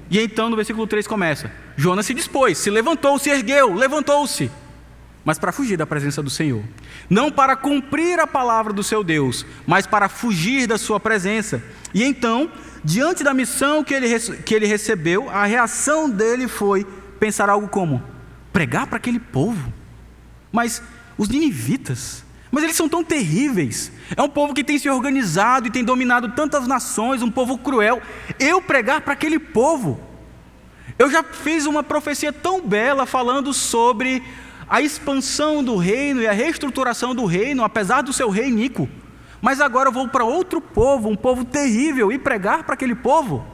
E então no versículo 3 começa: Jonas se dispôs, se levantou, se ergueu, levantou-se. Mas para fugir da presença do Senhor. Não para cumprir a palavra do seu Deus, mas para fugir da sua presença. E então, diante da missão que ele, que ele recebeu, a reação dele foi pensar algo como: pregar para aquele povo. Mas os ninivitas, mas eles são tão terríveis. É um povo que tem se organizado e tem dominado tantas nações, um povo cruel. Eu pregar para aquele povo. Eu já fiz uma profecia tão bela falando sobre a expansão do reino e a reestruturação do reino, apesar do seu rei Nico. Mas agora eu vou para outro povo, um povo terrível, e pregar para aquele povo.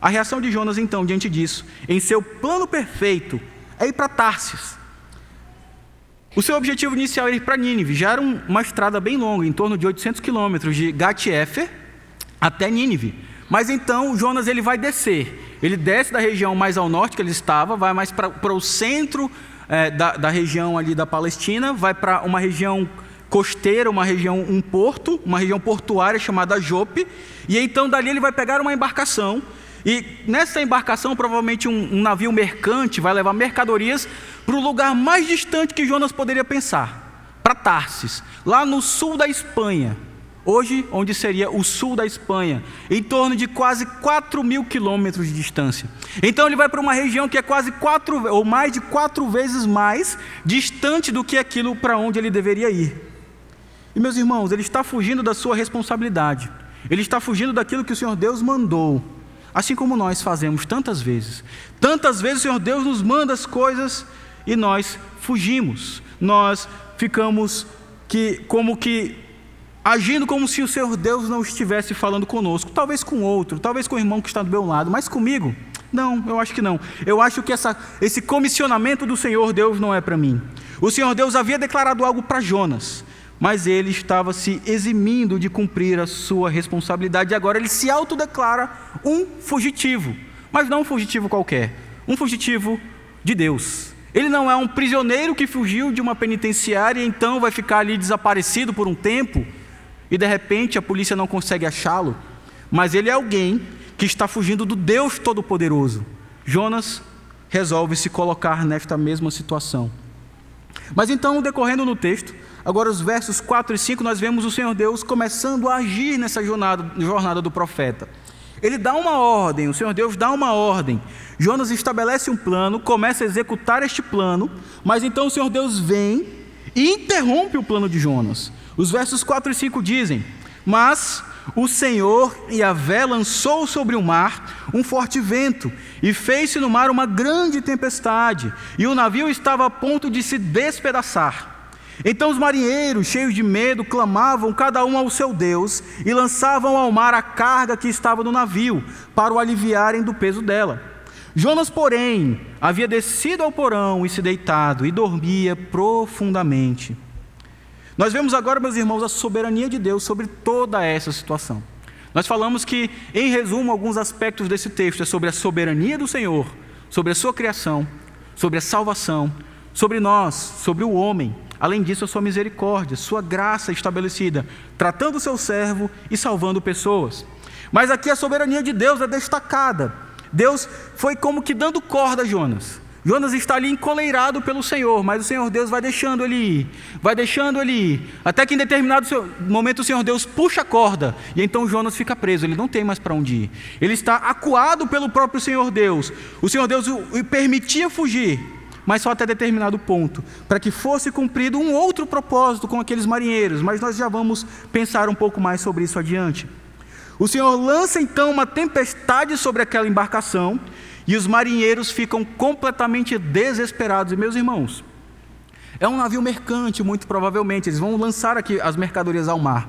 A reação de Jonas, então, diante disso, em seu plano perfeito, é ir para Tarsis. O seu objetivo inicial era ir para Nínive, já era uma estrada bem longa, em torno de 800 quilômetros, de Gat-Efer até Nínive. Mas então Jonas ele vai descer, ele desce da região mais ao norte que ele estava, vai mais para o centro é, da, da região ali da Palestina, vai para uma região costeira, uma região, um porto, uma região portuária chamada Jope, e então dali ele vai pegar uma embarcação, e nessa embarcação, provavelmente um, um navio mercante vai levar mercadorias para o lugar mais distante que Jonas poderia pensar, para Tarsis, lá no sul da Espanha, hoje onde seria o sul da Espanha, em torno de quase 4 mil quilômetros de distância. Então ele vai para uma região que é quase quatro ou mais de quatro vezes mais distante do que aquilo para onde ele deveria ir. E meus irmãos, ele está fugindo da sua responsabilidade. Ele está fugindo daquilo que o Senhor Deus mandou. Assim como nós fazemos tantas vezes. Tantas vezes o Senhor Deus nos manda as coisas e nós fugimos. Nós ficamos que como que agindo como se o Senhor Deus não estivesse falando conosco, talvez com outro, talvez com o irmão que está do meu lado, mas comigo? Não, eu acho que não. Eu acho que essa, esse comissionamento do Senhor Deus não é para mim. O Senhor Deus havia declarado algo para Jonas, mas ele estava se eximindo de cumprir a sua responsabilidade e agora ele se autodeclara um fugitivo, mas não um fugitivo qualquer, um fugitivo de Deus. Ele não é um prisioneiro que fugiu de uma penitenciária e então vai ficar ali desaparecido por um tempo e de repente a polícia não consegue achá-lo, mas ele é alguém que está fugindo do Deus Todo-Poderoso. Jonas resolve se colocar nesta mesma situação. Mas então, decorrendo no texto, agora os versos 4 e 5, nós vemos o Senhor Deus começando a agir nessa jornada, jornada do profeta. Ele dá uma ordem, o Senhor Deus dá uma ordem. Jonas estabelece um plano, começa a executar este plano, mas então o Senhor Deus vem e interrompe o plano de Jonas. Os versos 4 e 5 dizem: Mas o Senhor Yahvé lançou sobre o mar um forte vento e fez-se no mar uma grande tempestade, e o navio estava a ponto de se despedaçar. Então os marinheiros, cheios de medo, clamavam cada um ao seu Deus e lançavam ao mar a carga que estava no navio, para o aliviarem do peso dela. Jonas, porém, havia descido ao porão e se deitado e dormia profundamente. Nós vemos agora, meus irmãos, a soberania de Deus sobre toda essa situação. Nós falamos que, em resumo, alguns aspectos desse texto é sobre a soberania do Senhor, sobre a sua criação, sobre a salvação, sobre nós, sobre o homem. Além disso, a sua misericórdia, sua graça estabelecida, tratando o seu servo e salvando pessoas. Mas aqui a soberania de Deus é destacada. Deus foi como que dando corda a Jonas. Jonas está ali encoleirado pelo Senhor, mas o Senhor Deus vai deixando ele ir, vai deixando ele ir, até que em determinado momento o Senhor Deus puxa a corda, e então Jonas fica preso, ele não tem mais para onde ir. Ele está acuado pelo próprio Senhor Deus. O Senhor Deus o permitia fugir, mas só até determinado ponto, para que fosse cumprido um outro propósito com aqueles marinheiros, mas nós já vamos pensar um pouco mais sobre isso adiante. O Senhor lança então uma tempestade sobre aquela embarcação, e os marinheiros ficam completamente desesperados. E meus irmãos, é um navio mercante, muito provavelmente, eles vão lançar aqui as mercadorias ao mar.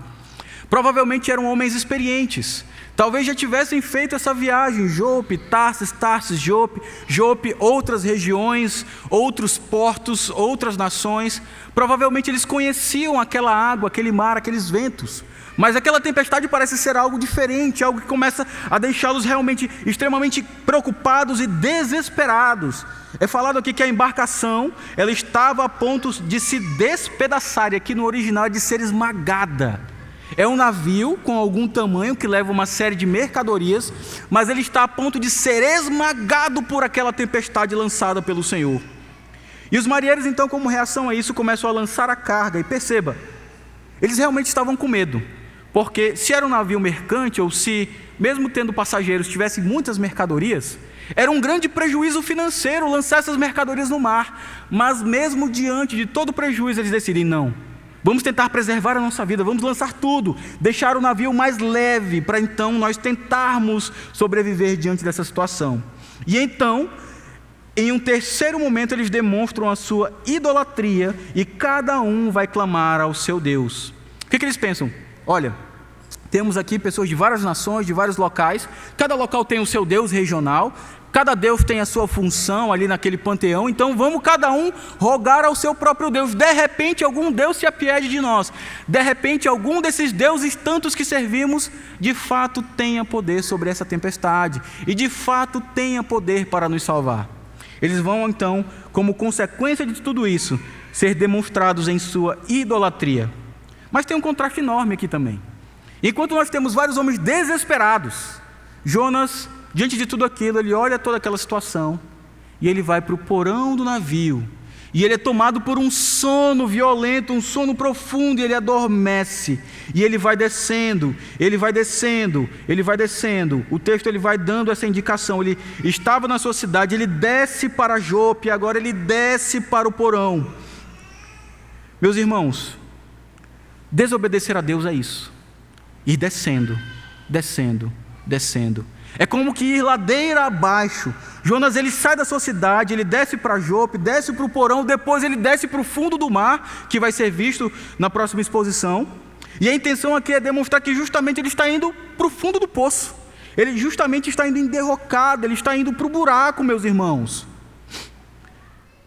Provavelmente eram homens experientes. Talvez já tivessem feito essa viagem, Jope, Tarsis, Tarsis, Jope, Jope, outras regiões, outros portos, outras nações. Provavelmente eles conheciam aquela água, aquele mar, aqueles ventos. Mas aquela tempestade parece ser algo diferente, algo que começa a deixá-los realmente extremamente preocupados e desesperados. É falado aqui que a embarcação, ela estava a ponto de se despedaçar, e aqui no original é de ser esmagada. É um navio com algum tamanho que leva uma série de mercadorias, mas ele está a ponto de ser esmagado por aquela tempestade lançada pelo Senhor. E os marinheiros, então, como reação a isso, começam a lançar a carga, e perceba, eles realmente estavam com medo. Porque se era um navio mercante, ou se, mesmo tendo passageiros, tivesse muitas mercadorias, era um grande prejuízo financeiro lançar essas mercadorias no mar. Mas, mesmo diante de todo o prejuízo, eles decidem: não, vamos tentar preservar a nossa vida, vamos lançar tudo, deixar o navio mais leve, para então nós tentarmos sobreviver diante dessa situação. E então, em um terceiro momento, eles demonstram a sua idolatria e cada um vai clamar ao seu Deus. O que, que eles pensam? Olha, temos aqui pessoas de várias nações, de vários locais, cada local tem o seu Deus regional, cada Deus tem a sua função ali naquele panteão, então vamos cada um rogar ao seu próprio Deus. De repente, algum Deus se apiede de nós, de repente, algum desses deuses, tantos que servimos, de fato tenha poder sobre essa tempestade e de fato tenha poder para nos salvar. Eles vão então, como consequência de tudo isso, ser demonstrados em sua idolatria. Mas tem um contraste enorme aqui também. Enquanto nós temos vários homens desesperados, Jonas, diante de tudo aquilo, ele olha toda aquela situação e ele vai para o porão do navio. E ele é tomado por um sono violento, um sono profundo, e ele adormece. E ele vai descendo, ele vai descendo, ele vai descendo. O texto ele vai dando essa indicação. Ele estava na sua cidade, ele desce para Jope, agora ele desce para o porão. Meus irmãos, Desobedecer a Deus é isso. Ir descendo, descendo, descendo. É como que ir ladeira abaixo. Jonas ele sai da sua cidade, ele desce para Jope, desce para o porão, depois ele desce para o fundo do mar, que vai ser visto na próxima exposição. E a intenção aqui é demonstrar que justamente ele está indo para o fundo do poço. Ele justamente está indo em derrocada, ele está indo para o buraco, meus irmãos.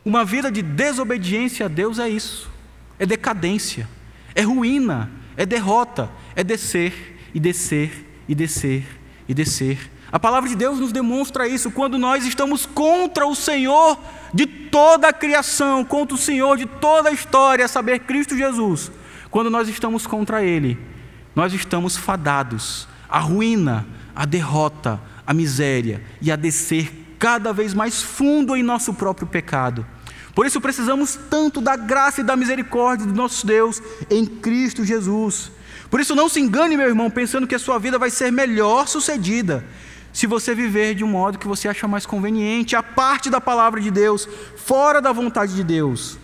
Uma vida de desobediência a Deus é isso, é decadência é ruína, é derrota, é descer e descer e descer e descer. A palavra de Deus nos demonstra isso quando nós estamos contra o Senhor de toda a criação, contra o Senhor de toda a história, a saber, Cristo Jesus. Quando nós estamos contra Ele, nós estamos fadados à ruína, à derrota, à miséria e a descer cada vez mais fundo em nosso próprio pecado. Por isso precisamos tanto da graça e da misericórdia do nosso Deus em Cristo Jesus. Por isso não se engane, meu irmão, pensando que a sua vida vai ser melhor sucedida se você viver de um modo que você acha mais conveniente, a parte da palavra de Deus, fora da vontade de Deus.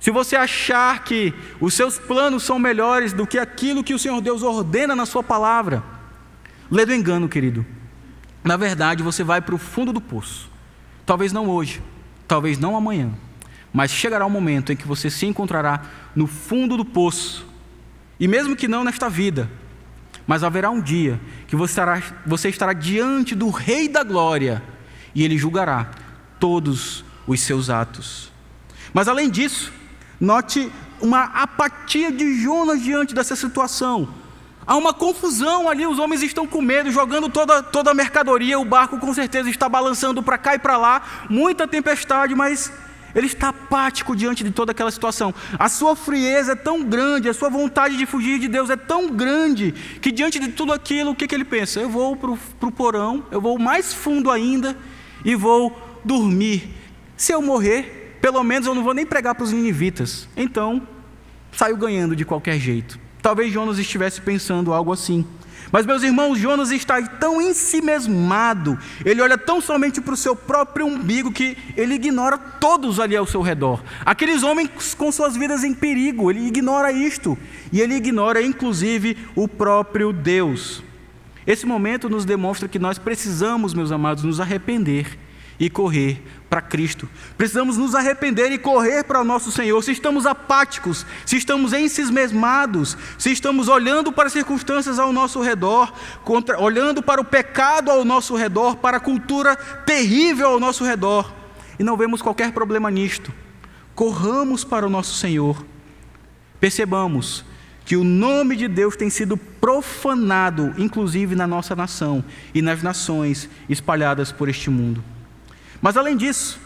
Se você achar que os seus planos são melhores do que aquilo que o Senhor Deus ordena na sua palavra, lê do engano, querido. Na verdade, você vai para o fundo do poço. Talvez não hoje, talvez não amanhã, mas chegará um momento em que você se encontrará no fundo do poço, e mesmo que não nesta vida, mas haverá um dia que você estará, você estará diante do Rei da Glória e ele julgará todos os seus atos. Mas além disso, note uma apatia de Jonas diante dessa situação. Há uma confusão ali, os homens estão com medo, jogando toda, toda a mercadoria, o barco com certeza está balançando para cá e para lá, muita tempestade, mas ele está apático diante de toda aquela situação. A sua frieza é tão grande, a sua vontade de fugir de Deus é tão grande, que diante de tudo aquilo, o que, que ele pensa? Eu vou para o porão, eu vou mais fundo ainda e vou dormir. Se eu morrer, pelo menos eu não vou nem pregar para os ninivitas. Então, saio ganhando de qualquer jeito. Talvez Jonas estivesse pensando algo assim. Mas, meus irmãos, Jonas está tão ensimesmado, ele olha tão somente para o seu próprio umbigo que ele ignora todos ali ao seu redor. Aqueles homens com suas vidas em perigo, ele ignora isto. E ele ignora, inclusive, o próprio Deus. Esse momento nos demonstra que nós precisamos, meus amados, nos arrepender e correr para Cristo. Precisamos nos arrepender e correr para o nosso Senhor. Se estamos apáticos, se estamos encismesmados, se estamos olhando para as circunstâncias ao nosso redor, contra, olhando para o pecado ao nosso redor, para a cultura terrível ao nosso redor, e não vemos qualquer problema nisto, corramos para o nosso Senhor. Percebamos que o nome de Deus tem sido profanado, inclusive na nossa nação e nas nações espalhadas por este mundo. Mas além disso,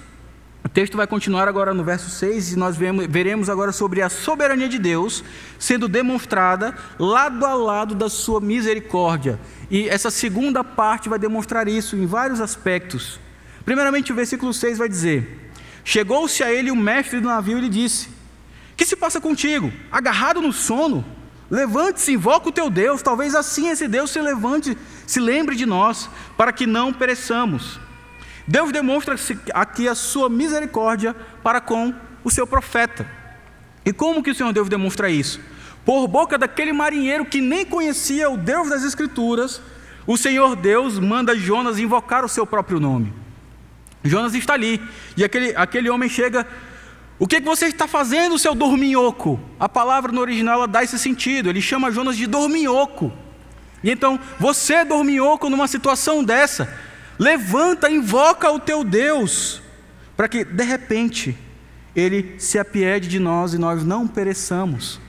o texto vai continuar agora no verso 6 e nós veremos agora sobre a soberania de Deus sendo demonstrada lado a lado da sua misericórdia. E essa segunda parte vai demonstrar isso em vários aspectos. Primeiramente, o versículo 6 vai dizer: Chegou-se a ele o mestre do navio e lhe disse: Que se passa contigo? Agarrado no sono? Levante-se, invoca o teu Deus, talvez assim esse Deus se levante, se lembre de nós, para que não pereçamos. Deus demonstra aqui a sua misericórdia para com o seu profeta. E como que o Senhor Deus demonstra isso? Por boca daquele marinheiro que nem conhecia o Deus das Escrituras, o Senhor Deus manda Jonas invocar o seu próprio nome. Jonas está ali, e aquele, aquele homem chega. O que, que você está fazendo, seu dorminhoco? A palavra no original dá esse sentido, ele chama Jonas de dorminhoco. E então, você, dorminhoco, numa situação dessa, Levanta, invoca o teu Deus, para que de repente ele se apiede de nós e nós não pereçamos.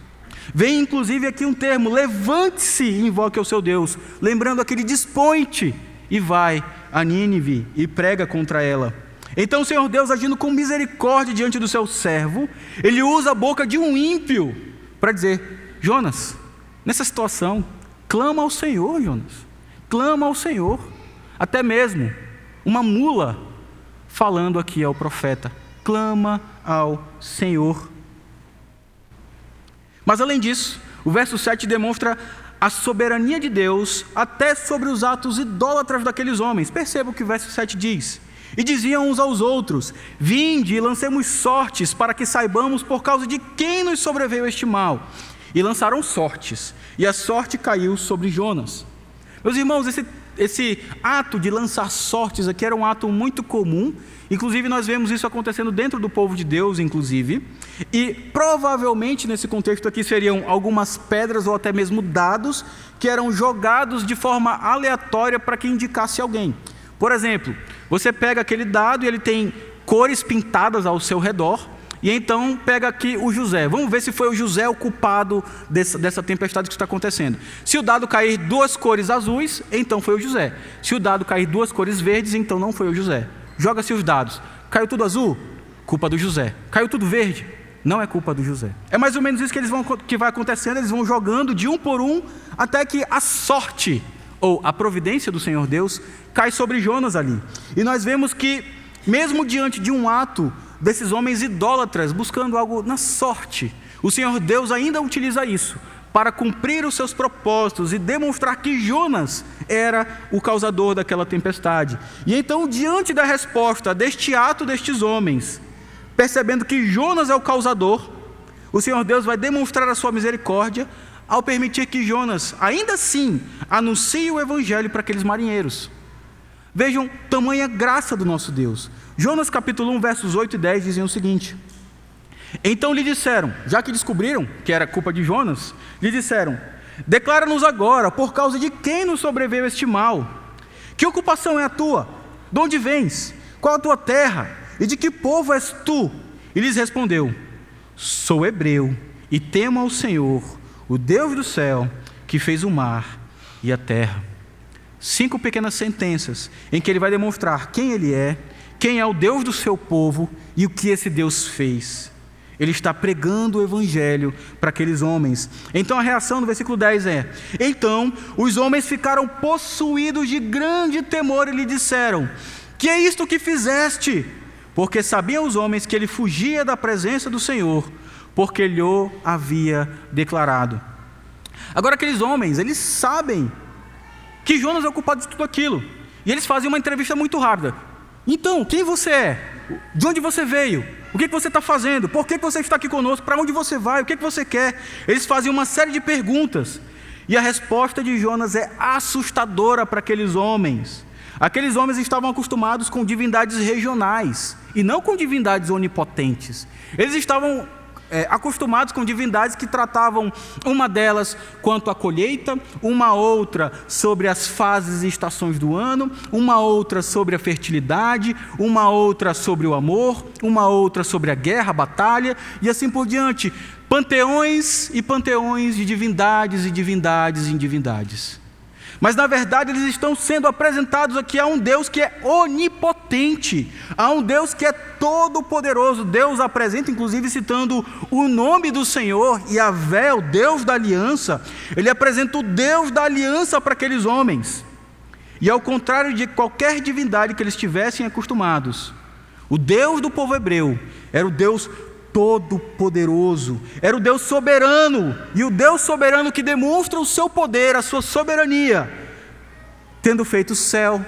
Vem inclusive aqui um termo: levante-se e invoque o seu Deus, lembrando aquele desponte e vai a Nínive e prega contra ela. Então o Senhor Deus, agindo com misericórdia diante do seu servo, ele usa a boca de um ímpio para dizer: Jonas, nessa situação, clama ao Senhor, Jonas, clama ao Senhor. Até mesmo uma mula falando aqui ao profeta: clama ao Senhor. Mas além disso, o verso 7 demonstra a soberania de Deus até sobre os atos idólatras daqueles homens. Perceba o que o verso 7 diz. E diziam uns aos outros: Vinde e lancemos sortes, para que saibamos por causa de quem nos sobreveio este mal. E lançaram sortes, e a sorte caiu sobre Jonas. Meus irmãos, esse esse ato de lançar sortes aqui era um ato muito comum, inclusive nós vemos isso acontecendo dentro do povo de Deus, inclusive, e provavelmente nesse contexto aqui seriam algumas pedras ou até mesmo dados que eram jogados de forma aleatória para que indicasse alguém. Por exemplo, você pega aquele dado e ele tem cores pintadas ao seu redor, e então pega aqui o José. Vamos ver se foi o José o culpado dessa, dessa tempestade que está acontecendo. Se o dado cair duas cores azuis, então foi o José. Se o dado cair duas cores verdes, então não foi o José. Joga-se os dados. Caiu tudo azul? Culpa do José. Caiu tudo verde? Não é culpa do José. É mais ou menos isso que, eles vão, que vai acontecendo, eles vão jogando de um por um, até que a sorte, ou a providência do Senhor Deus, cai sobre Jonas ali. E nós vemos que, mesmo diante de um ato desses homens idólatras buscando algo na sorte. O Senhor Deus ainda utiliza isso para cumprir os seus propósitos e demonstrar que Jonas era o causador daquela tempestade. E então, diante da resposta deste ato destes homens, percebendo que Jonas é o causador, o Senhor Deus vai demonstrar a sua misericórdia ao permitir que Jonas, ainda assim, anuncie o evangelho para aqueles marinheiros. Vejam tamanha graça do nosso Deus. Jonas capítulo 1, versos 8 e 10 dizem o seguinte: Então lhe disseram, já que descobriram que era culpa de Jonas, lhe disseram: Declara-nos agora, por causa de quem nos sobreveio este mal? Que ocupação é a tua? De onde vens? Qual a tua terra? E de que povo és tu? E lhes respondeu: Sou hebreu e temo ao Senhor, o Deus do céu, que fez o mar e a terra. Cinco pequenas sentenças em que ele vai demonstrar quem ele é quem é o Deus do seu povo e o que esse Deus fez. Ele está pregando o evangelho para aqueles homens. Então a reação do versículo 10 é: Então os homens ficaram possuídos de grande temor e lhe disseram: Que é isto que fizeste? Porque sabiam os homens que ele fugia da presença do Senhor, porque lhe havia declarado. Agora aqueles homens, eles sabem que Jonas é o culpado de tudo aquilo. E eles fazem uma entrevista muito rápida. Então, quem você é? De onde você veio? O que, você está fazendo? Por que, você está aqui conosco? Para onde você vai? O que, que você quer? Eles fazem uma série de perguntas. E a resposta de Jonas é assustadora para aqueles homens. Aqueles homens estavam acostumados com divindades regionais e não com divindades onipotentes. Eles estavam é, acostumados com divindades que tratavam uma delas quanto à colheita, uma outra sobre as fases e estações do ano, uma outra sobre a fertilidade, uma outra sobre o amor, uma outra sobre a guerra, a batalha e assim por diante. Panteões e panteões de divindades e divindades e divindades. Mas na verdade eles estão sendo apresentados aqui a um Deus que é onipotente, a um Deus que é todo-poderoso. Deus apresenta, inclusive citando o nome do Senhor, a o Deus da aliança, ele apresenta o Deus da aliança para aqueles homens. E ao contrário de qualquer divindade que eles tivessem acostumados, o Deus do povo hebreu era o Deus todo-poderoso, era o Deus soberano, e o Deus soberano que demonstra o seu poder, a sua soberania, tendo feito o céu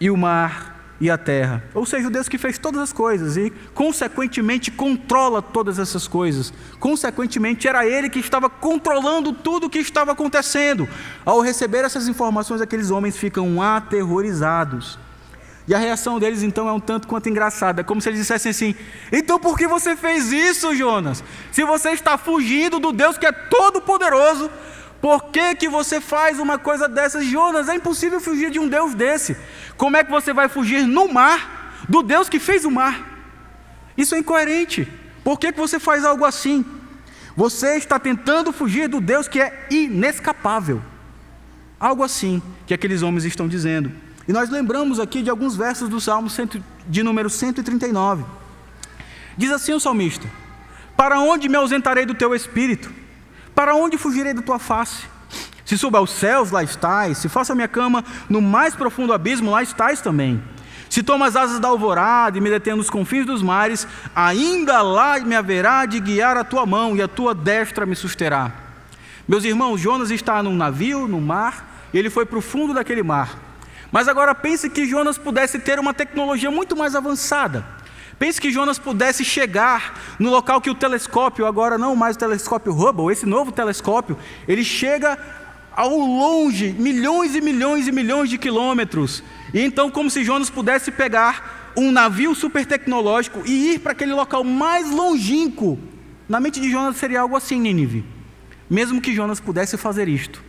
e o mar e a terra. Ou seja, o Deus que fez todas as coisas e, consequentemente, controla todas essas coisas. Consequentemente, era Ele que estava controlando tudo o que estava acontecendo. Ao receber essas informações, aqueles homens ficam aterrorizados. E a reação deles então é um tanto quanto engraçada, como se eles dissessem assim: Então por que você fez isso, Jonas? Se você está fugindo do Deus que é todo poderoso, por que, que você faz uma coisa dessas, Jonas? É impossível fugir de um Deus desse. Como é que você vai fugir no mar do Deus que fez o mar? Isso é incoerente. Por que, que você faz algo assim? Você está tentando fugir do Deus que é inescapável. Algo assim que aqueles homens estão dizendo. E nós lembramos aqui de alguns versos do Salmo de número 139. Diz assim o salmista: Para onde me ausentarei do teu espírito? Para onde fugirei da tua face? Se suba aos céus, lá estás. Se faça minha cama no mais profundo abismo, lá estás também. Se tomo as asas da alvorada e me detendo nos confins dos mares, ainda lá me haverá de guiar a tua mão e a tua destra me susterá. Meus irmãos, Jonas está num navio, no mar, e ele foi para o fundo daquele mar. Mas agora pense que Jonas pudesse ter uma tecnologia muito mais avançada. Pense que Jonas pudesse chegar no local que o telescópio, agora não mais o telescópio Hubble, esse novo telescópio, ele chega ao longe, milhões e milhões e milhões de quilômetros. E então, como se Jonas pudesse pegar um navio super tecnológico e ir para aquele local mais longínquo. Na mente de Jonas seria algo assim, Nínive. Mesmo que Jonas pudesse fazer isto,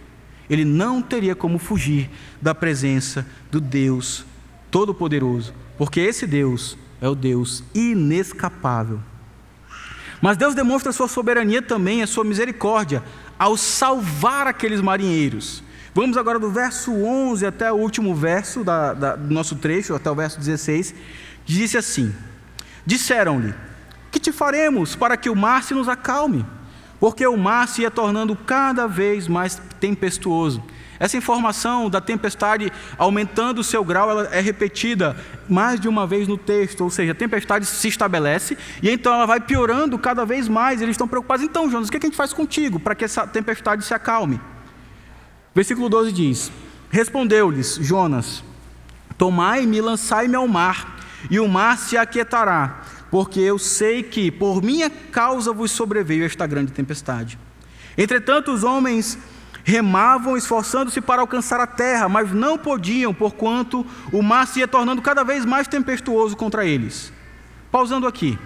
ele não teria como fugir da presença do Deus Todo-Poderoso, porque esse Deus é o Deus inescapável. Mas Deus demonstra a sua soberania também, a sua misericórdia, ao salvar aqueles marinheiros. Vamos agora do verso 11 até o último verso da, da, do nosso trecho, até o verso 16. Disse assim: Disseram-lhe: Que te faremos para que o mar se nos acalme? Porque o mar se ia tornando cada vez mais tempestuoso. Essa informação da tempestade aumentando o seu grau, ela é repetida mais de uma vez no texto, ou seja, a tempestade se estabelece e então ela vai piorando cada vez mais. Eles estão preocupados. Então, Jonas, o que a gente faz contigo para que essa tempestade se acalme? Versículo 12 diz: Respondeu-lhes Jonas: Tomai-me lançai-me ao mar, e o mar se aquietará porque eu sei que por minha causa vos sobreveio esta grande tempestade. Entretanto, os homens remavam, esforçando-se para alcançar a terra, mas não podiam, porquanto o mar se ia tornando cada vez mais tempestuoso contra eles. Pausando aqui.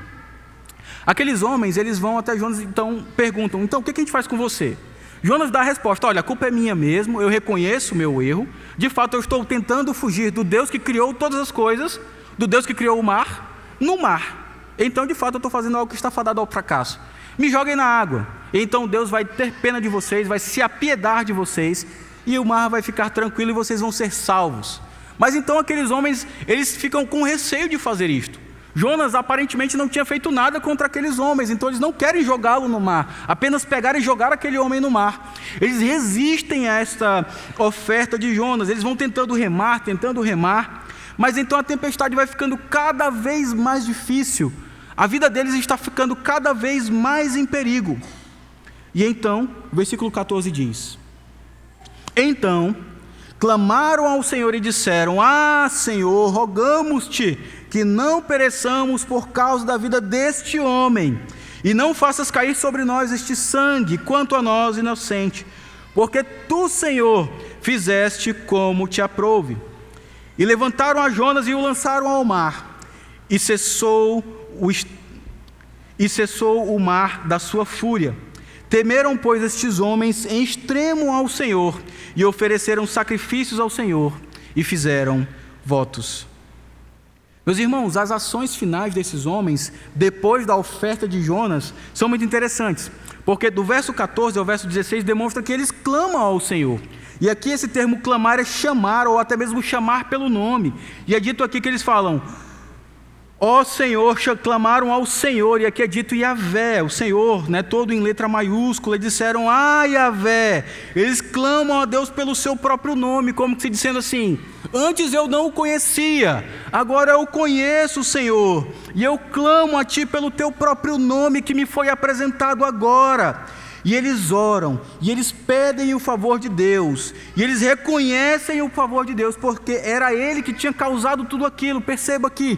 Aqueles homens, eles vão até Jonas e então perguntam: então o que a gente faz com você? Jonas dá a resposta: olha, a culpa é minha mesmo, eu reconheço o meu erro, de fato eu estou tentando fugir do Deus que criou todas as coisas, do Deus que criou o mar, no mar. Então, de fato, eu estou fazendo algo que está fadado ao fracasso. Me joguem na água. Então Deus vai ter pena de vocês, vai se apiedar de vocês, e o mar vai ficar tranquilo e vocês vão ser salvos. Mas então aqueles homens, eles ficam com receio de fazer isto. Jonas aparentemente não tinha feito nada contra aqueles homens, então eles não querem jogá-lo no mar, apenas pegar e jogar aquele homem no mar. Eles resistem a esta oferta de Jonas, eles vão tentando remar, tentando remar, mas então a tempestade vai ficando cada vez mais difícil. A vida deles está ficando cada vez mais em perigo. E então, o versículo 14 diz: Então clamaram ao Senhor e disseram: Ah, Senhor, rogamos-te que não pereçamos por causa da vida deste homem, e não faças cair sobre nós este sangue, quanto a nós, inocente, porque tu, Senhor, fizeste como te aprouve. E levantaram a Jonas e o lançaram ao mar. E cessou e cessou o mar da sua fúria. Temeram, pois, estes homens em extremo ao Senhor, e ofereceram sacrifícios ao Senhor, e fizeram votos. Meus irmãos, as ações finais desses homens, depois da oferta de Jonas, são muito interessantes, porque do verso 14 ao verso 16 demonstra que eles clamam ao Senhor. E aqui esse termo clamar é chamar, ou até mesmo chamar pelo nome. E é dito aqui que eles falam: Ó oh, Senhor, clamaram ao Senhor, e aqui é dito Yahvé, o Senhor, né, todo em letra maiúscula, e disseram, ah, Yahvé, eles clamam a Deus pelo seu próprio nome, como se dizendo assim, antes eu não o conhecia, agora eu conheço o Senhor, e eu clamo a Ti pelo Teu próprio nome que me foi apresentado agora, e eles oram, e eles pedem o favor de Deus, e eles reconhecem o favor de Deus, porque era Ele que tinha causado tudo aquilo, perceba aqui,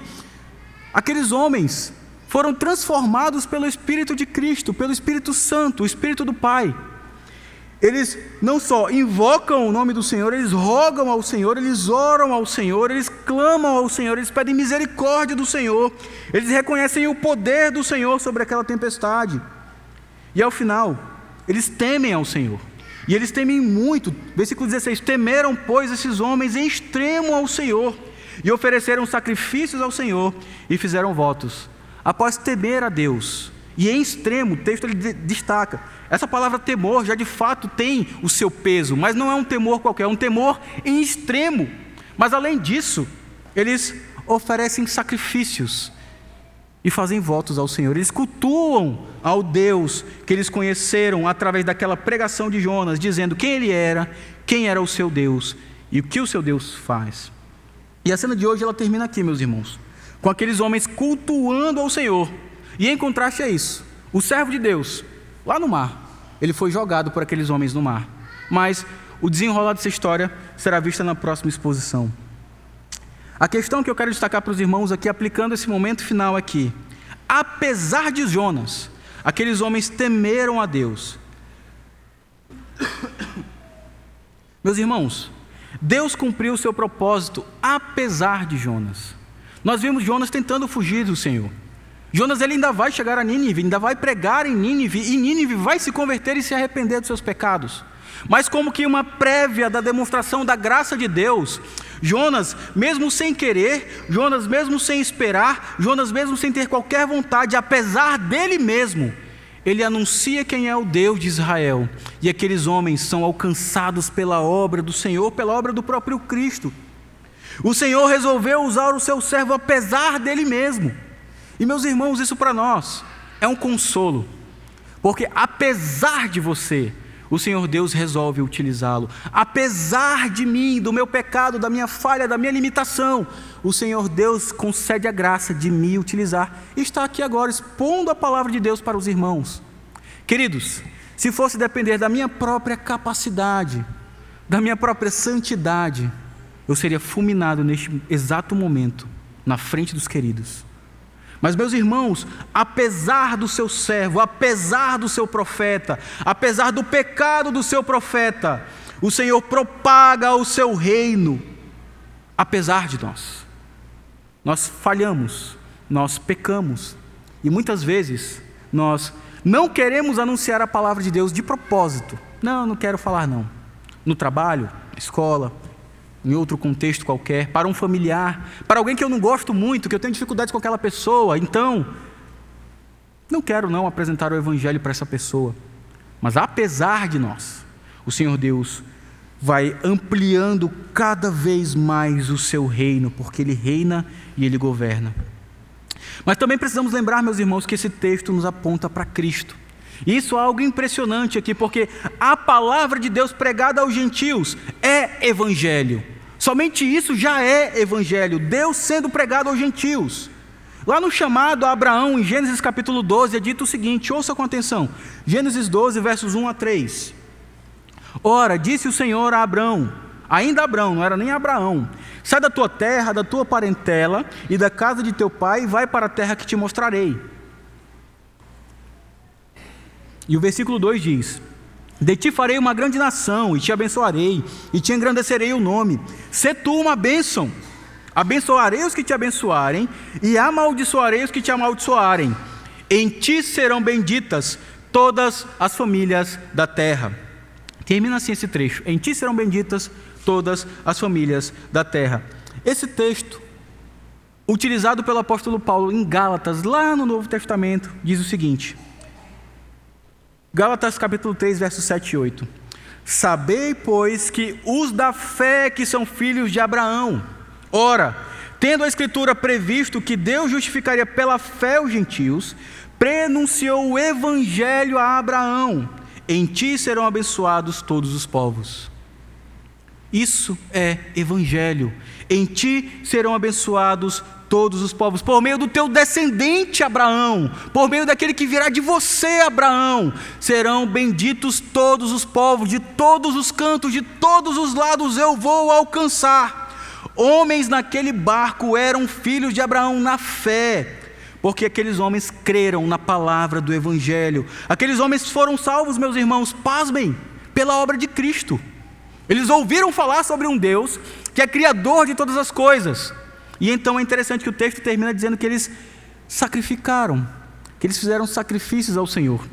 Aqueles homens foram transformados pelo Espírito de Cristo, pelo Espírito Santo, o Espírito do Pai. Eles não só invocam o nome do Senhor, eles rogam ao Senhor, eles oram ao Senhor, eles clamam ao Senhor, eles pedem misericórdia do Senhor, eles reconhecem o poder do Senhor sobre aquela tempestade. E ao final, eles temem ao Senhor. E eles temem muito. Versículo 16: Temeram, pois, esses homens em extremo ao Senhor e ofereceram sacrifícios ao Senhor e fizeram votos. Após temer a Deus, e em extremo, o texto ele destaca, essa palavra temor já de fato tem o seu peso, mas não é um temor qualquer, é um temor em extremo. Mas além disso, eles oferecem sacrifícios e fazem votos ao Senhor. Eles cultuam ao Deus que eles conheceram através daquela pregação de Jonas, dizendo quem ele era, quem era o seu Deus e o que o seu Deus faz. E a cena de hoje ela termina aqui, meus irmãos, com aqueles homens cultuando ao Senhor. E em contraste a isso, o servo de Deus, lá no mar, ele foi jogado por aqueles homens no mar. Mas o desenrolar dessa história será vista na próxima exposição. A questão que eu quero destacar para os irmãos aqui, aplicando esse momento final aqui, apesar de Jonas, aqueles homens temeram a Deus. <coughs> Meus irmãos, Deus cumpriu o seu propósito apesar de Jonas. Nós vimos Jonas tentando fugir do Senhor. Jonas ele ainda vai chegar a Nínive, ainda vai pregar em Nínive, e Nínive vai se converter e se arrepender dos seus pecados. Mas como que uma prévia da demonstração da graça de Deus, Jonas, mesmo sem querer, Jonas mesmo sem esperar, Jonas mesmo sem ter qualquer vontade, apesar dele mesmo, ele anuncia quem é o Deus de Israel, e aqueles homens são alcançados pela obra do Senhor, pela obra do próprio Cristo. O Senhor resolveu usar o seu servo apesar dele mesmo. E meus irmãos, isso para nós é um consolo, porque apesar de você, o Senhor Deus resolve utilizá-lo. Apesar de mim, do meu pecado, da minha falha, da minha limitação, o Senhor Deus concede a graça de me utilizar. Está aqui agora expondo a palavra de Deus para os irmãos. Queridos, se fosse depender da minha própria capacidade, da minha própria santidade, eu seria fulminado neste exato momento, na frente dos queridos. Mas, meus irmãos, apesar do seu servo, apesar do seu profeta, apesar do pecado do seu profeta, o Senhor propaga o seu reino, apesar de nós. Nós falhamos, nós pecamos, e muitas vezes nós não queremos anunciar a palavra de Deus de propósito. Não, não quero falar não. No trabalho, na escola, em outro contexto qualquer, para um familiar, para alguém que eu não gosto muito, que eu tenho dificuldades com aquela pessoa. Então, não quero não apresentar o evangelho para essa pessoa. Mas apesar de nós, o Senhor Deus vai ampliando cada vez mais o seu reino, porque ele reina e ele governa. Mas também precisamos lembrar, meus irmãos, que esse texto nos aponta para Cristo. Isso é algo impressionante aqui, porque a palavra de Deus pregada aos gentios é evangelho. Somente isso já é evangelho, Deus sendo pregado aos gentios. Lá no chamado a Abraão, em Gênesis capítulo 12, é dito o seguinte: ouça com atenção. Gênesis 12, versos 1 a 3. Ora, disse o Senhor a Abraão, ainda Abraão, não era nem Abraão: sai da tua terra, da tua parentela e da casa de teu pai, e vai para a terra que te mostrarei. E o versículo 2 diz: De ti farei uma grande nação, e te abençoarei, e te engrandecerei o nome. Se tu uma bênção, abençoarei os que te abençoarem, e amaldiçoarei os que te amaldiçoarem. Em ti serão benditas todas as famílias da terra. Termina assim esse trecho: Em ti serão benditas todas as famílias da terra. Esse texto, utilizado pelo apóstolo Paulo em Gálatas, lá no Novo Testamento, diz o seguinte: Gálatas capítulo 3, versos 7 e 8. Sabei, pois, que os da fé que são filhos de Abraão, ora, tendo a Escritura previsto que Deus justificaria pela fé os gentios, prenunciou o Evangelho a Abraão: em ti serão abençoados todos os povos. Isso é Evangelho. Em ti serão abençoados todos os povos, por meio do teu descendente Abraão, por meio daquele que virá de você, Abraão, serão benditos todos os povos, de todos os cantos, de todos os lados eu vou alcançar. Homens naquele barco eram filhos de Abraão na fé, porque aqueles homens creram na palavra do Evangelho. Aqueles homens foram salvos, meus irmãos, pasmem, pela obra de Cristo. Eles ouviram falar sobre um Deus que é criador de todas as coisas. E então é interessante que o texto termina dizendo que eles sacrificaram, que eles fizeram sacrifícios ao Senhor.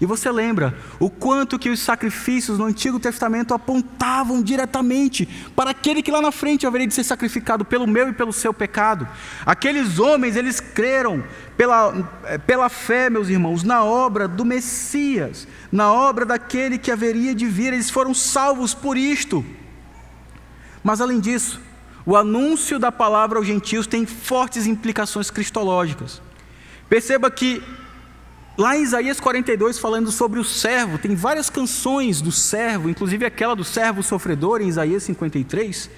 E você lembra o quanto que os sacrifícios no Antigo Testamento apontavam diretamente para aquele que lá na frente haveria de ser sacrificado pelo meu e pelo seu pecado. Aqueles homens, eles creram pela, eh, pela fé, meus irmãos, na obra do Messias, na obra daquele que haveria de vir, eles foram salvos por isto. Mas além disso, o anúncio da palavra aos gentios tem fortes implicações cristológicas. Perceba que Lá em Isaías 42, falando sobre o servo, tem várias canções do servo, inclusive aquela do servo sofredor em Isaías 53.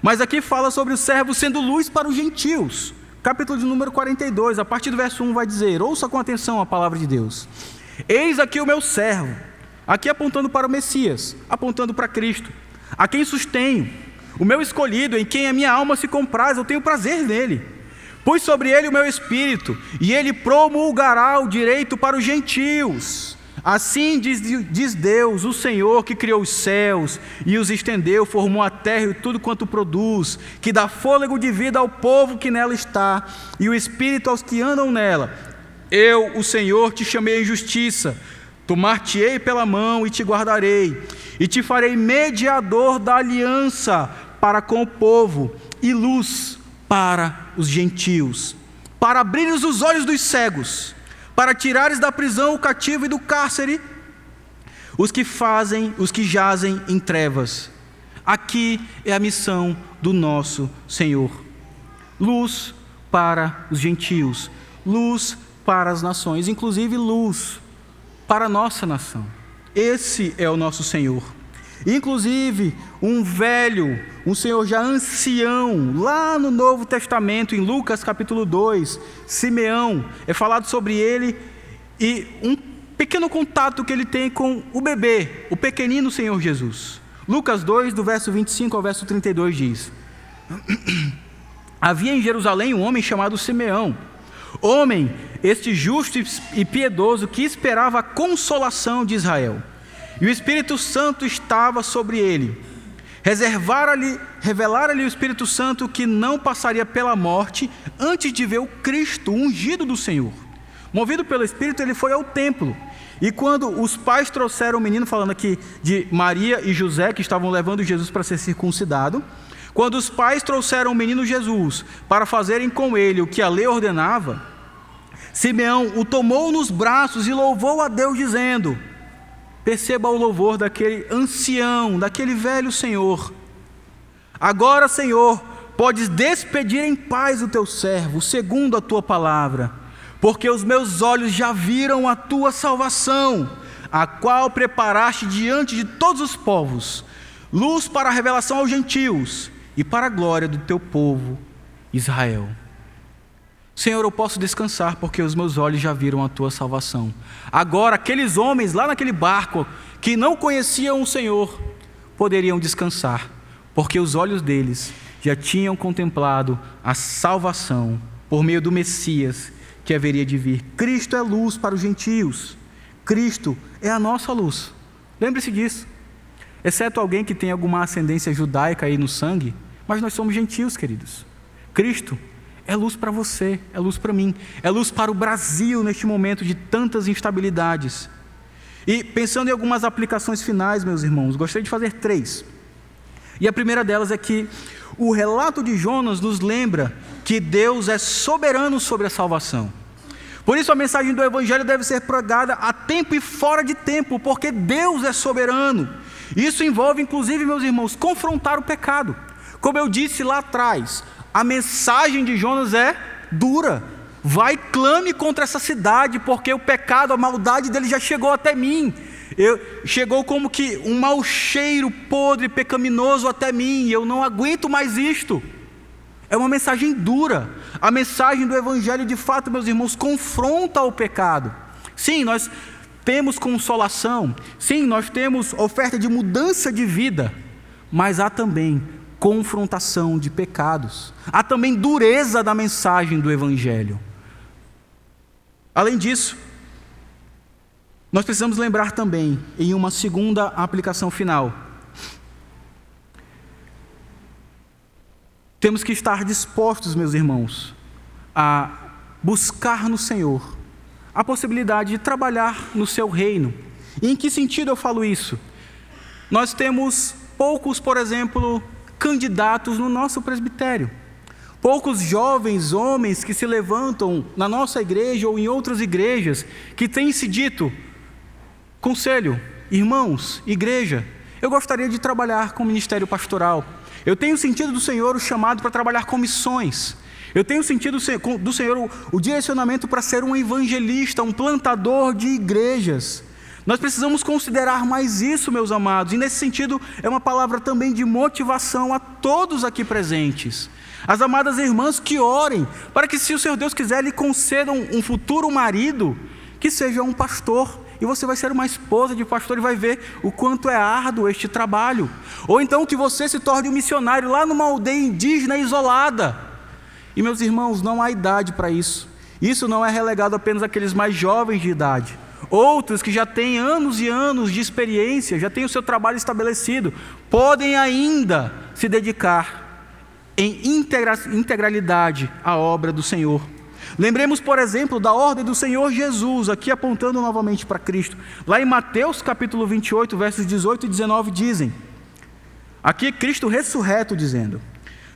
Mas aqui fala sobre o servo sendo luz para os gentios. Capítulo de número 42, a partir do verso 1 vai dizer: Ouça com atenção a palavra de Deus. Eis aqui o meu servo, aqui apontando para o Messias, apontando para Cristo, a quem sustenho, o meu escolhido, em quem a minha alma se compraz, eu tenho prazer nele. Pus sobre ele o meu espírito, e ele promulgará o direito para os gentios. Assim diz, diz, Deus, o Senhor que criou os céus e os estendeu, formou a terra e tudo quanto produz, que dá fôlego de vida ao povo que nela está, e o espírito aos que andam nela. Eu, o Senhor, te chamei em justiça, tomar-te-ei pela mão e te guardarei, e te farei mediador da aliança para com o povo, e luz para os gentios, para abrires os olhos dos cegos, para tirares da prisão o cativo e do cárcere os que fazem, os que jazem em trevas. Aqui é a missão do nosso Senhor. Luz para os gentios, luz para as nações, inclusive luz para a nossa nação. Esse é o nosso Senhor. Inclusive, um velho, um senhor já ancião, lá no Novo Testamento, em Lucas capítulo 2, Simeão, é falado sobre ele e um pequeno contato que ele tem com o bebê, o pequenino Senhor Jesus. Lucas 2, do verso 25 ao verso 32 diz: <clears throat> Havia em Jerusalém um homem chamado Simeão, homem este justo e piedoso que esperava a consolação de Israel. E o Espírito Santo estava sobre ele. Reservara-lhe, revelara-lhe o Espírito Santo que não passaria pela morte antes de ver o Cristo ungido do Senhor. Movido pelo Espírito, ele foi ao templo. E quando os pais trouxeram o menino, falando aqui de Maria e José, que estavam levando Jesus para ser circuncidado, quando os pais trouxeram o menino Jesus para fazerem com ele o que a lei ordenava, Simeão o tomou nos braços e louvou a Deus, dizendo: Perceba o louvor daquele ancião, daquele velho Senhor. Agora, Senhor, podes despedir em paz o teu servo, segundo a tua palavra, porque os meus olhos já viram a tua salvação, a qual preparaste diante de todos os povos, luz para a revelação aos gentios e para a glória do teu povo, Israel. Senhor, eu posso descansar porque os meus olhos já viram a tua salvação. Agora, aqueles homens lá naquele barco que não conheciam o Senhor poderiam descansar, porque os olhos deles já tinham contemplado a salvação por meio do Messias que haveria de vir. Cristo é luz para os gentios. Cristo é a nossa luz. Lembre-se disso. Exceto alguém que tem alguma ascendência judaica aí no sangue, mas nós somos gentios, queridos. Cristo é luz para você, é luz para mim, é luz para o Brasil neste momento de tantas instabilidades. E pensando em algumas aplicações finais, meus irmãos, gostaria de fazer três. E a primeira delas é que o relato de Jonas nos lembra que Deus é soberano sobre a salvação. Por isso a mensagem do Evangelho deve ser pregada a tempo e fora de tempo, porque Deus é soberano. Isso envolve, inclusive, meus irmãos, confrontar o pecado. Como eu disse lá atrás, a mensagem de Jonas é dura. Vai clame contra essa cidade, porque o pecado, a maldade dele já chegou até mim. Eu, chegou como que um mau cheiro podre, pecaminoso até mim, eu não aguento mais isto. É uma mensagem dura. A mensagem do Evangelho, de fato, meus irmãos, confronta o pecado. Sim, nós temos consolação, sim, nós temos oferta de mudança de vida, mas há também confrontação de pecados. Há também dureza da mensagem do Evangelho. Além disso, nós precisamos lembrar também, em uma segunda aplicação final, temos que estar dispostos, meus irmãos, a buscar no Senhor a possibilidade de trabalhar no seu reino. E em que sentido eu falo isso? Nós temos poucos, por exemplo, candidatos no nosso presbitério. Poucos jovens homens que se levantam na nossa igreja ou em outras igrejas que têm se dito: conselho, irmãos, igreja, eu gostaria de trabalhar com o ministério pastoral. Eu tenho sentido do Senhor o chamado para trabalhar com missões. Eu tenho sentido do Senhor o, direcionamento para ser um evangelista, um plantador de igrejas. Nós precisamos considerar mais isso, meus amados, e nesse sentido é uma palavra também de motivação a todos aqui presentes. As amadas irmãs que orem, para que, se o Senhor Deus quiser, lhe conceda um, um futuro marido, que seja um pastor, e você vai ser uma esposa de pastor e vai ver o quanto é árduo este trabalho. Ou então que você se torne um missionário lá numa aldeia indígena isolada. E meus irmãos, não há idade para isso. Isso não é relegado apenas àqueles mais jovens de idade. Outros que já têm anos e anos de experiência, já têm o seu trabalho estabelecido, podem ainda se dedicar em integra integralidade à obra do Senhor. Lembremos, por exemplo, da ordem do Senhor Jesus, aqui apontando novamente para Cristo. Lá em Mateus capítulo 28, versos 18 e 19 dizem: Aqui Cristo ressurreto dizendo: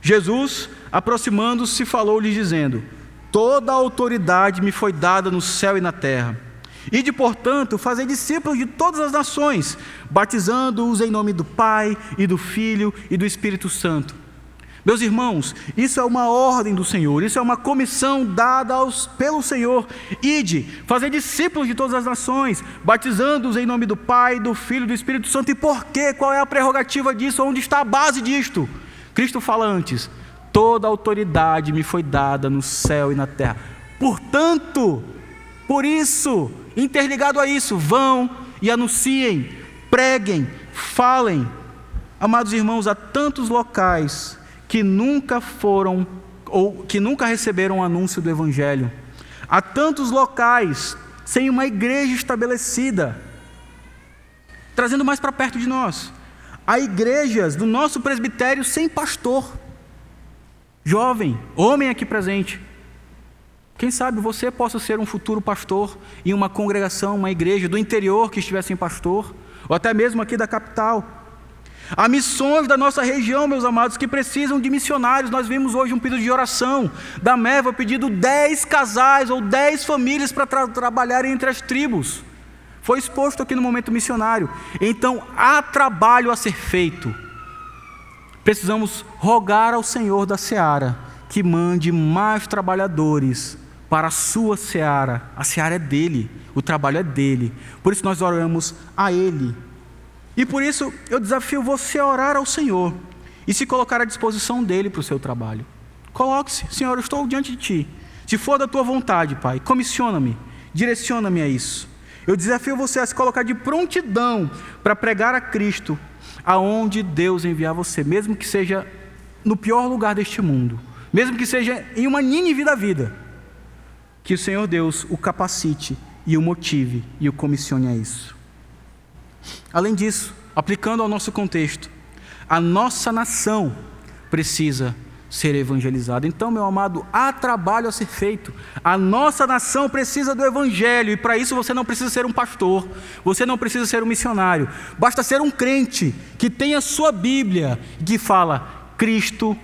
Jesus, aproximando-se, falou-lhes dizendo: Toda a autoridade me foi dada no céu e na terra. E de, portanto, fazer discípulos de todas as nações, batizando-os em nome do Pai e do Filho e do Espírito Santo. Meus irmãos, isso é uma ordem do Senhor, isso é uma comissão dada aos, pelo Senhor. Ide, fazer discípulos de todas as nações, batizando-os em nome do Pai, do Filho e do Espírito Santo. E por quê? Qual é a prerrogativa disso? Onde está a base disto? Cristo fala antes: toda autoridade me foi dada no céu e na terra. Portanto, por isso, interligado a isso, vão e anunciem, preguem, falem. Amados irmãos, há tantos locais que nunca foram ou que nunca receberam o anúncio do evangelho. Há tantos locais sem uma igreja estabelecida, trazendo mais para perto de nós. Há igrejas do nosso presbitério sem pastor. Jovem, homem aqui presente, quem sabe você possa ser um futuro pastor em uma congregação, uma igreja do interior que estivesse sem pastor, ou até mesmo aqui da capital. Há missões da nossa região, meus amados, que precisam de missionários. Nós vimos hoje um pedido de oração da Meva pedindo 10 casais ou 10 famílias para tra trabalharem entre as tribos. Foi exposto aqui no momento missionário. Então há trabalho a ser feito. Precisamos rogar ao Senhor da seara que mande mais trabalhadores para a sua seara. A seara é dele, o trabalho é dele. Por isso nós oramos a ele. E por isso eu desafio você a orar ao Senhor e se colocar à disposição dele para o seu trabalho. Coloque-se, Senhor, eu estou diante de ti. Se for da tua vontade, Pai, comissiona-me, direciona-me a isso. Eu desafio você a se colocar de prontidão para pregar a Cristo aonde Deus enviar você, mesmo que seja no pior lugar deste mundo, mesmo que seja em uma Nínive da vida. Que o Senhor Deus o capacite e o motive e o comissione a isso. Além disso, aplicando ao nosso contexto, a nossa nação precisa ser evangelizada. Então, meu amado, há trabalho a ser feito. A nossa nação precisa do evangelho e para isso você não precisa ser um pastor, você não precisa ser um missionário. Basta ser um crente que tenha sua Bíblia que fala: Cristo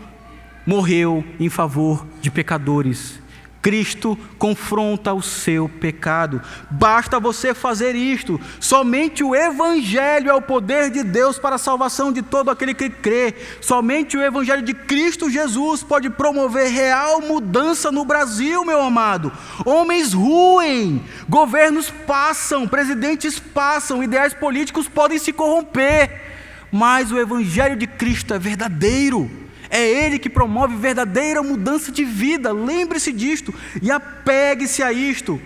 morreu em favor de pecadores. Cristo confronta o seu pecado. Basta você fazer isto. Somente o Evangelho é o poder de Deus para a salvação de todo aquele que crê. Somente o Evangelho de Cristo Jesus pode promover real mudança no Brasil, meu amado. Homens ruem, governos passam, presidentes passam, ideais políticos podem se corromper, mas o Evangelho de Cristo é verdadeiro. É Ele que promove verdadeira mudança de vida. Lembre-se disto e apegue-se a isto.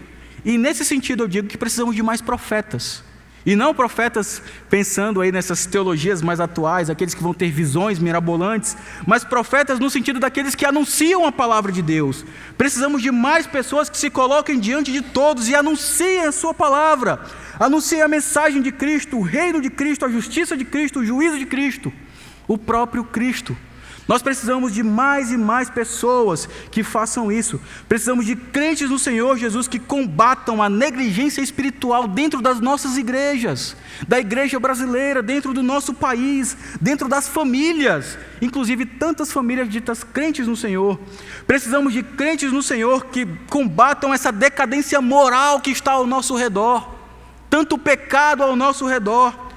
E nesse sentido eu digo que precisamos de mais profetas. E não profetas pensando aí nessas teologias mais atuais, aqueles que vão ter visões mirabolantes, mas profetas no sentido daqueles que anunciam a palavra de Deus. Precisamos de mais pessoas que se coloquem diante de todos e anunciem a sua palavra. Anunciem a mensagem de Cristo, o reino de Cristo, a justiça de Cristo, o juízo de Cristo, o próprio Cristo. Nós precisamos de mais e mais pessoas que façam isso. Precisamos de crentes no Senhor Jesus que combatam a negligência espiritual dentro das nossas igrejas, da igreja brasileira, dentro do nosso país, dentro das famílias, inclusive tantas famílias ditas crentes no Senhor. Precisamos de crentes no Senhor que combatam essa decadência moral que está ao nosso redor, tanto pecado ao nosso redor.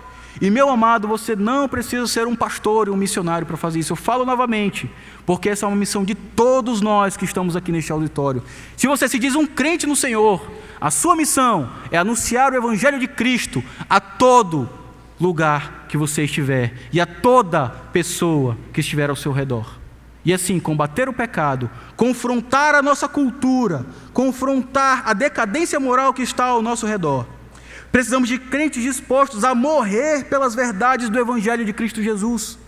E meu amado, você não precisa ser um pastor e um missionário para fazer isso. Eu falo novamente, porque essa é uma missão de todos nós que estamos aqui neste auditório. Se você se diz um crente no Senhor, a sua missão é anunciar o Evangelho de Cristo a todo lugar que você estiver e a toda pessoa que estiver ao seu redor. E assim, combater o pecado, confrontar a nossa cultura, confrontar a decadência moral que está ao nosso redor Precisamos de crentes dispostos a morrer pelas verdades do Evangelho de Cristo Jesus.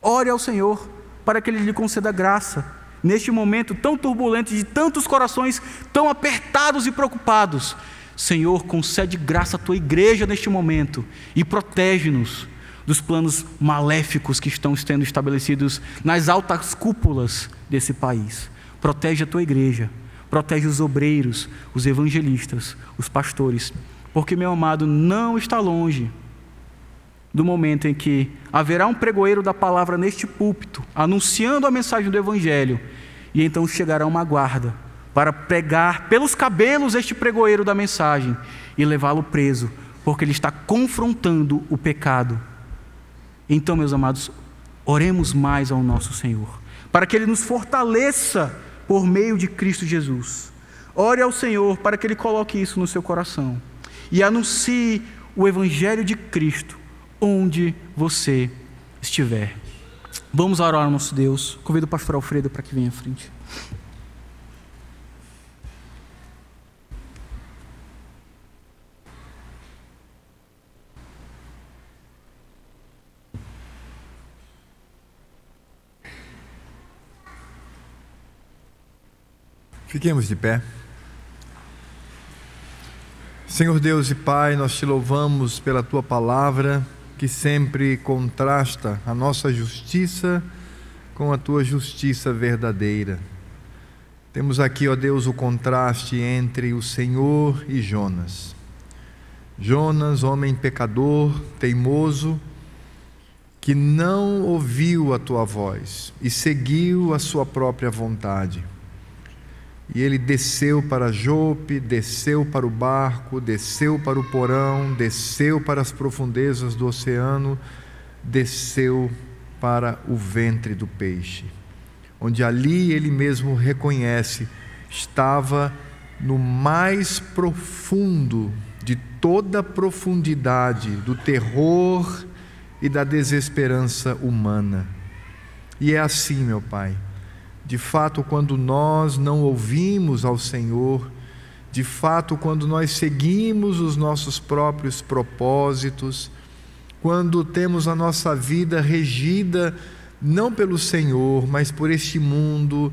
Ore ao Senhor para que Ele lhe conceda graça neste momento tão turbulento, de tantos corações tão apertados e preocupados. Senhor, concede graça à tua igreja neste momento e protege-nos dos planos maléficos que estão sendo estabelecidos nas altas cúpulas desse país. Protege a tua igreja, protege os obreiros, os evangelistas, os pastores porque, meu amado, não está longe do momento em que haverá um pregoeiro da palavra neste púlpito, anunciando a mensagem do Evangelho, e então chegará uma guarda para pregar pelos cabelos este pregoeiro da mensagem e levá-lo preso, porque ele está confrontando o pecado. Então, meus amados, oremos mais ao nosso Senhor, para que Ele nos fortaleça por meio de Cristo Jesus. Ore ao Senhor para que Ele coloque isso no seu coração e anuncie o Evangelho de Cristo onde você estiver. Vamos orar ao nosso Deus. Convido o pastor Alfredo para que venha à frente. Fiquemos de pé. Senhor Deus e Pai, nós te louvamos pela tua palavra que sempre contrasta a nossa justiça com a tua justiça verdadeira. Temos aqui, ó Deus, o contraste entre o Senhor e Jonas. Jonas, homem pecador, teimoso, que não ouviu a tua voz e seguiu a sua própria vontade. E ele desceu para Jope, desceu para o barco, desceu para o porão, desceu para as profundezas do oceano, desceu para o ventre do peixe, onde ali ele mesmo reconhece estava no mais profundo de toda a profundidade do terror e da desesperança humana. E é assim, meu Pai de fato, quando nós não ouvimos ao Senhor, de fato, quando nós seguimos os nossos próprios propósitos, quando temos a nossa vida regida não pelo Senhor, mas por este mundo,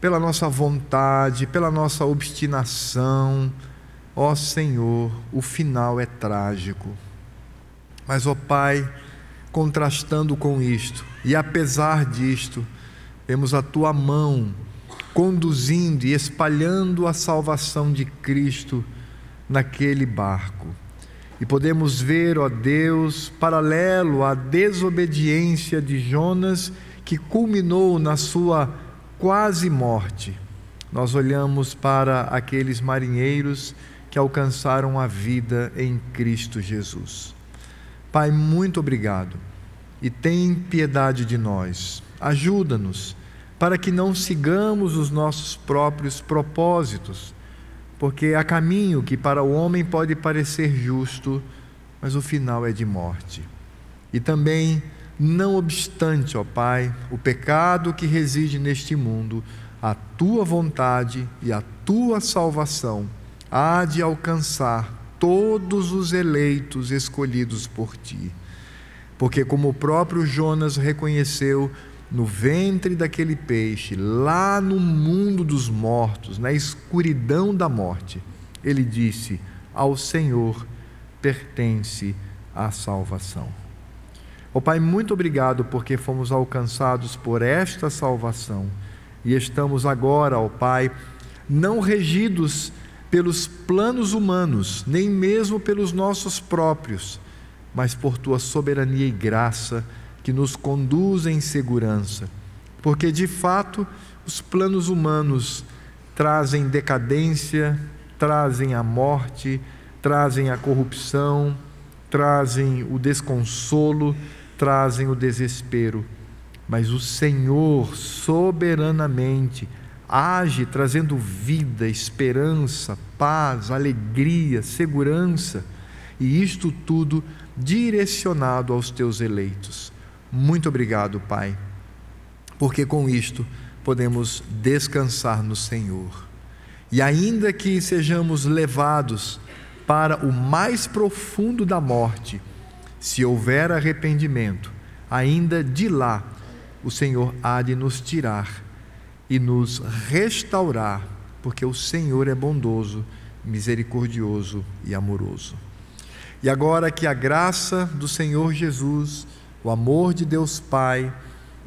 pela nossa vontade, pela nossa obstinação, ó Senhor, o final é trágico. Mas, ó Pai, contrastando com isto, e apesar disto, vemos a tua mão conduzindo e espalhando a salvação de Cristo naquele barco. E podemos ver, ó Deus, paralelo à desobediência de Jonas, que culminou na sua quase morte. Nós olhamos para aqueles marinheiros que alcançaram a vida em Cristo Jesus. Pai, muito obrigado e tem piedade de nós. Ajuda-nos para que não sigamos os nossos próprios propósitos, porque há caminho que para o homem pode parecer justo, mas o final é de morte. E também, não obstante, ó Pai, o pecado que reside neste mundo, a tua vontade e a tua salvação há de alcançar todos os eleitos escolhidos por ti. Porque, como o próprio Jonas reconheceu no ventre daquele peixe, lá no mundo dos mortos, na escuridão da morte, ele disse: Ao Senhor pertence a salvação. Ó oh, Pai, muito obrigado porque fomos alcançados por esta salvação e estamos agora, ó oh, Pai, não regidos pelos planos humanos, nem mesmo pelos nossos próprios, mas por tua soberania e graça que nos conduz em segurança. Porque de fato, os planos humanos trazem decadência, trazem a morte, trazem a corrupção, trazem o desconsolo, trazem o desespero. Mas o Senhor soberanamente age trazendo vida, esperança, paz, alegria, segurança, e isto tudo direcionado aos teus eleitos. Muito obrigado, Pai, porque com isto podemos descansar no Senhor. E ainda que sejamos levados para o mais profundo da morte, se houver arrependimento, ainda de lá o Senhor há de nos tirar e nos restaurar, porque o Senhor é bondoso, misericordioso e amoroso. E agora que a graça do Senhor Jesus, o amor de Deus Pai,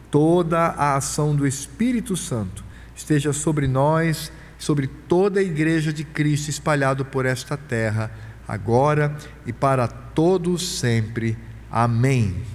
toda a ação do Espírito Santo esteja sobre nós, sobre toda a igreja de Cristo espalhado por esta terra, agora e para todos sempre. Amém.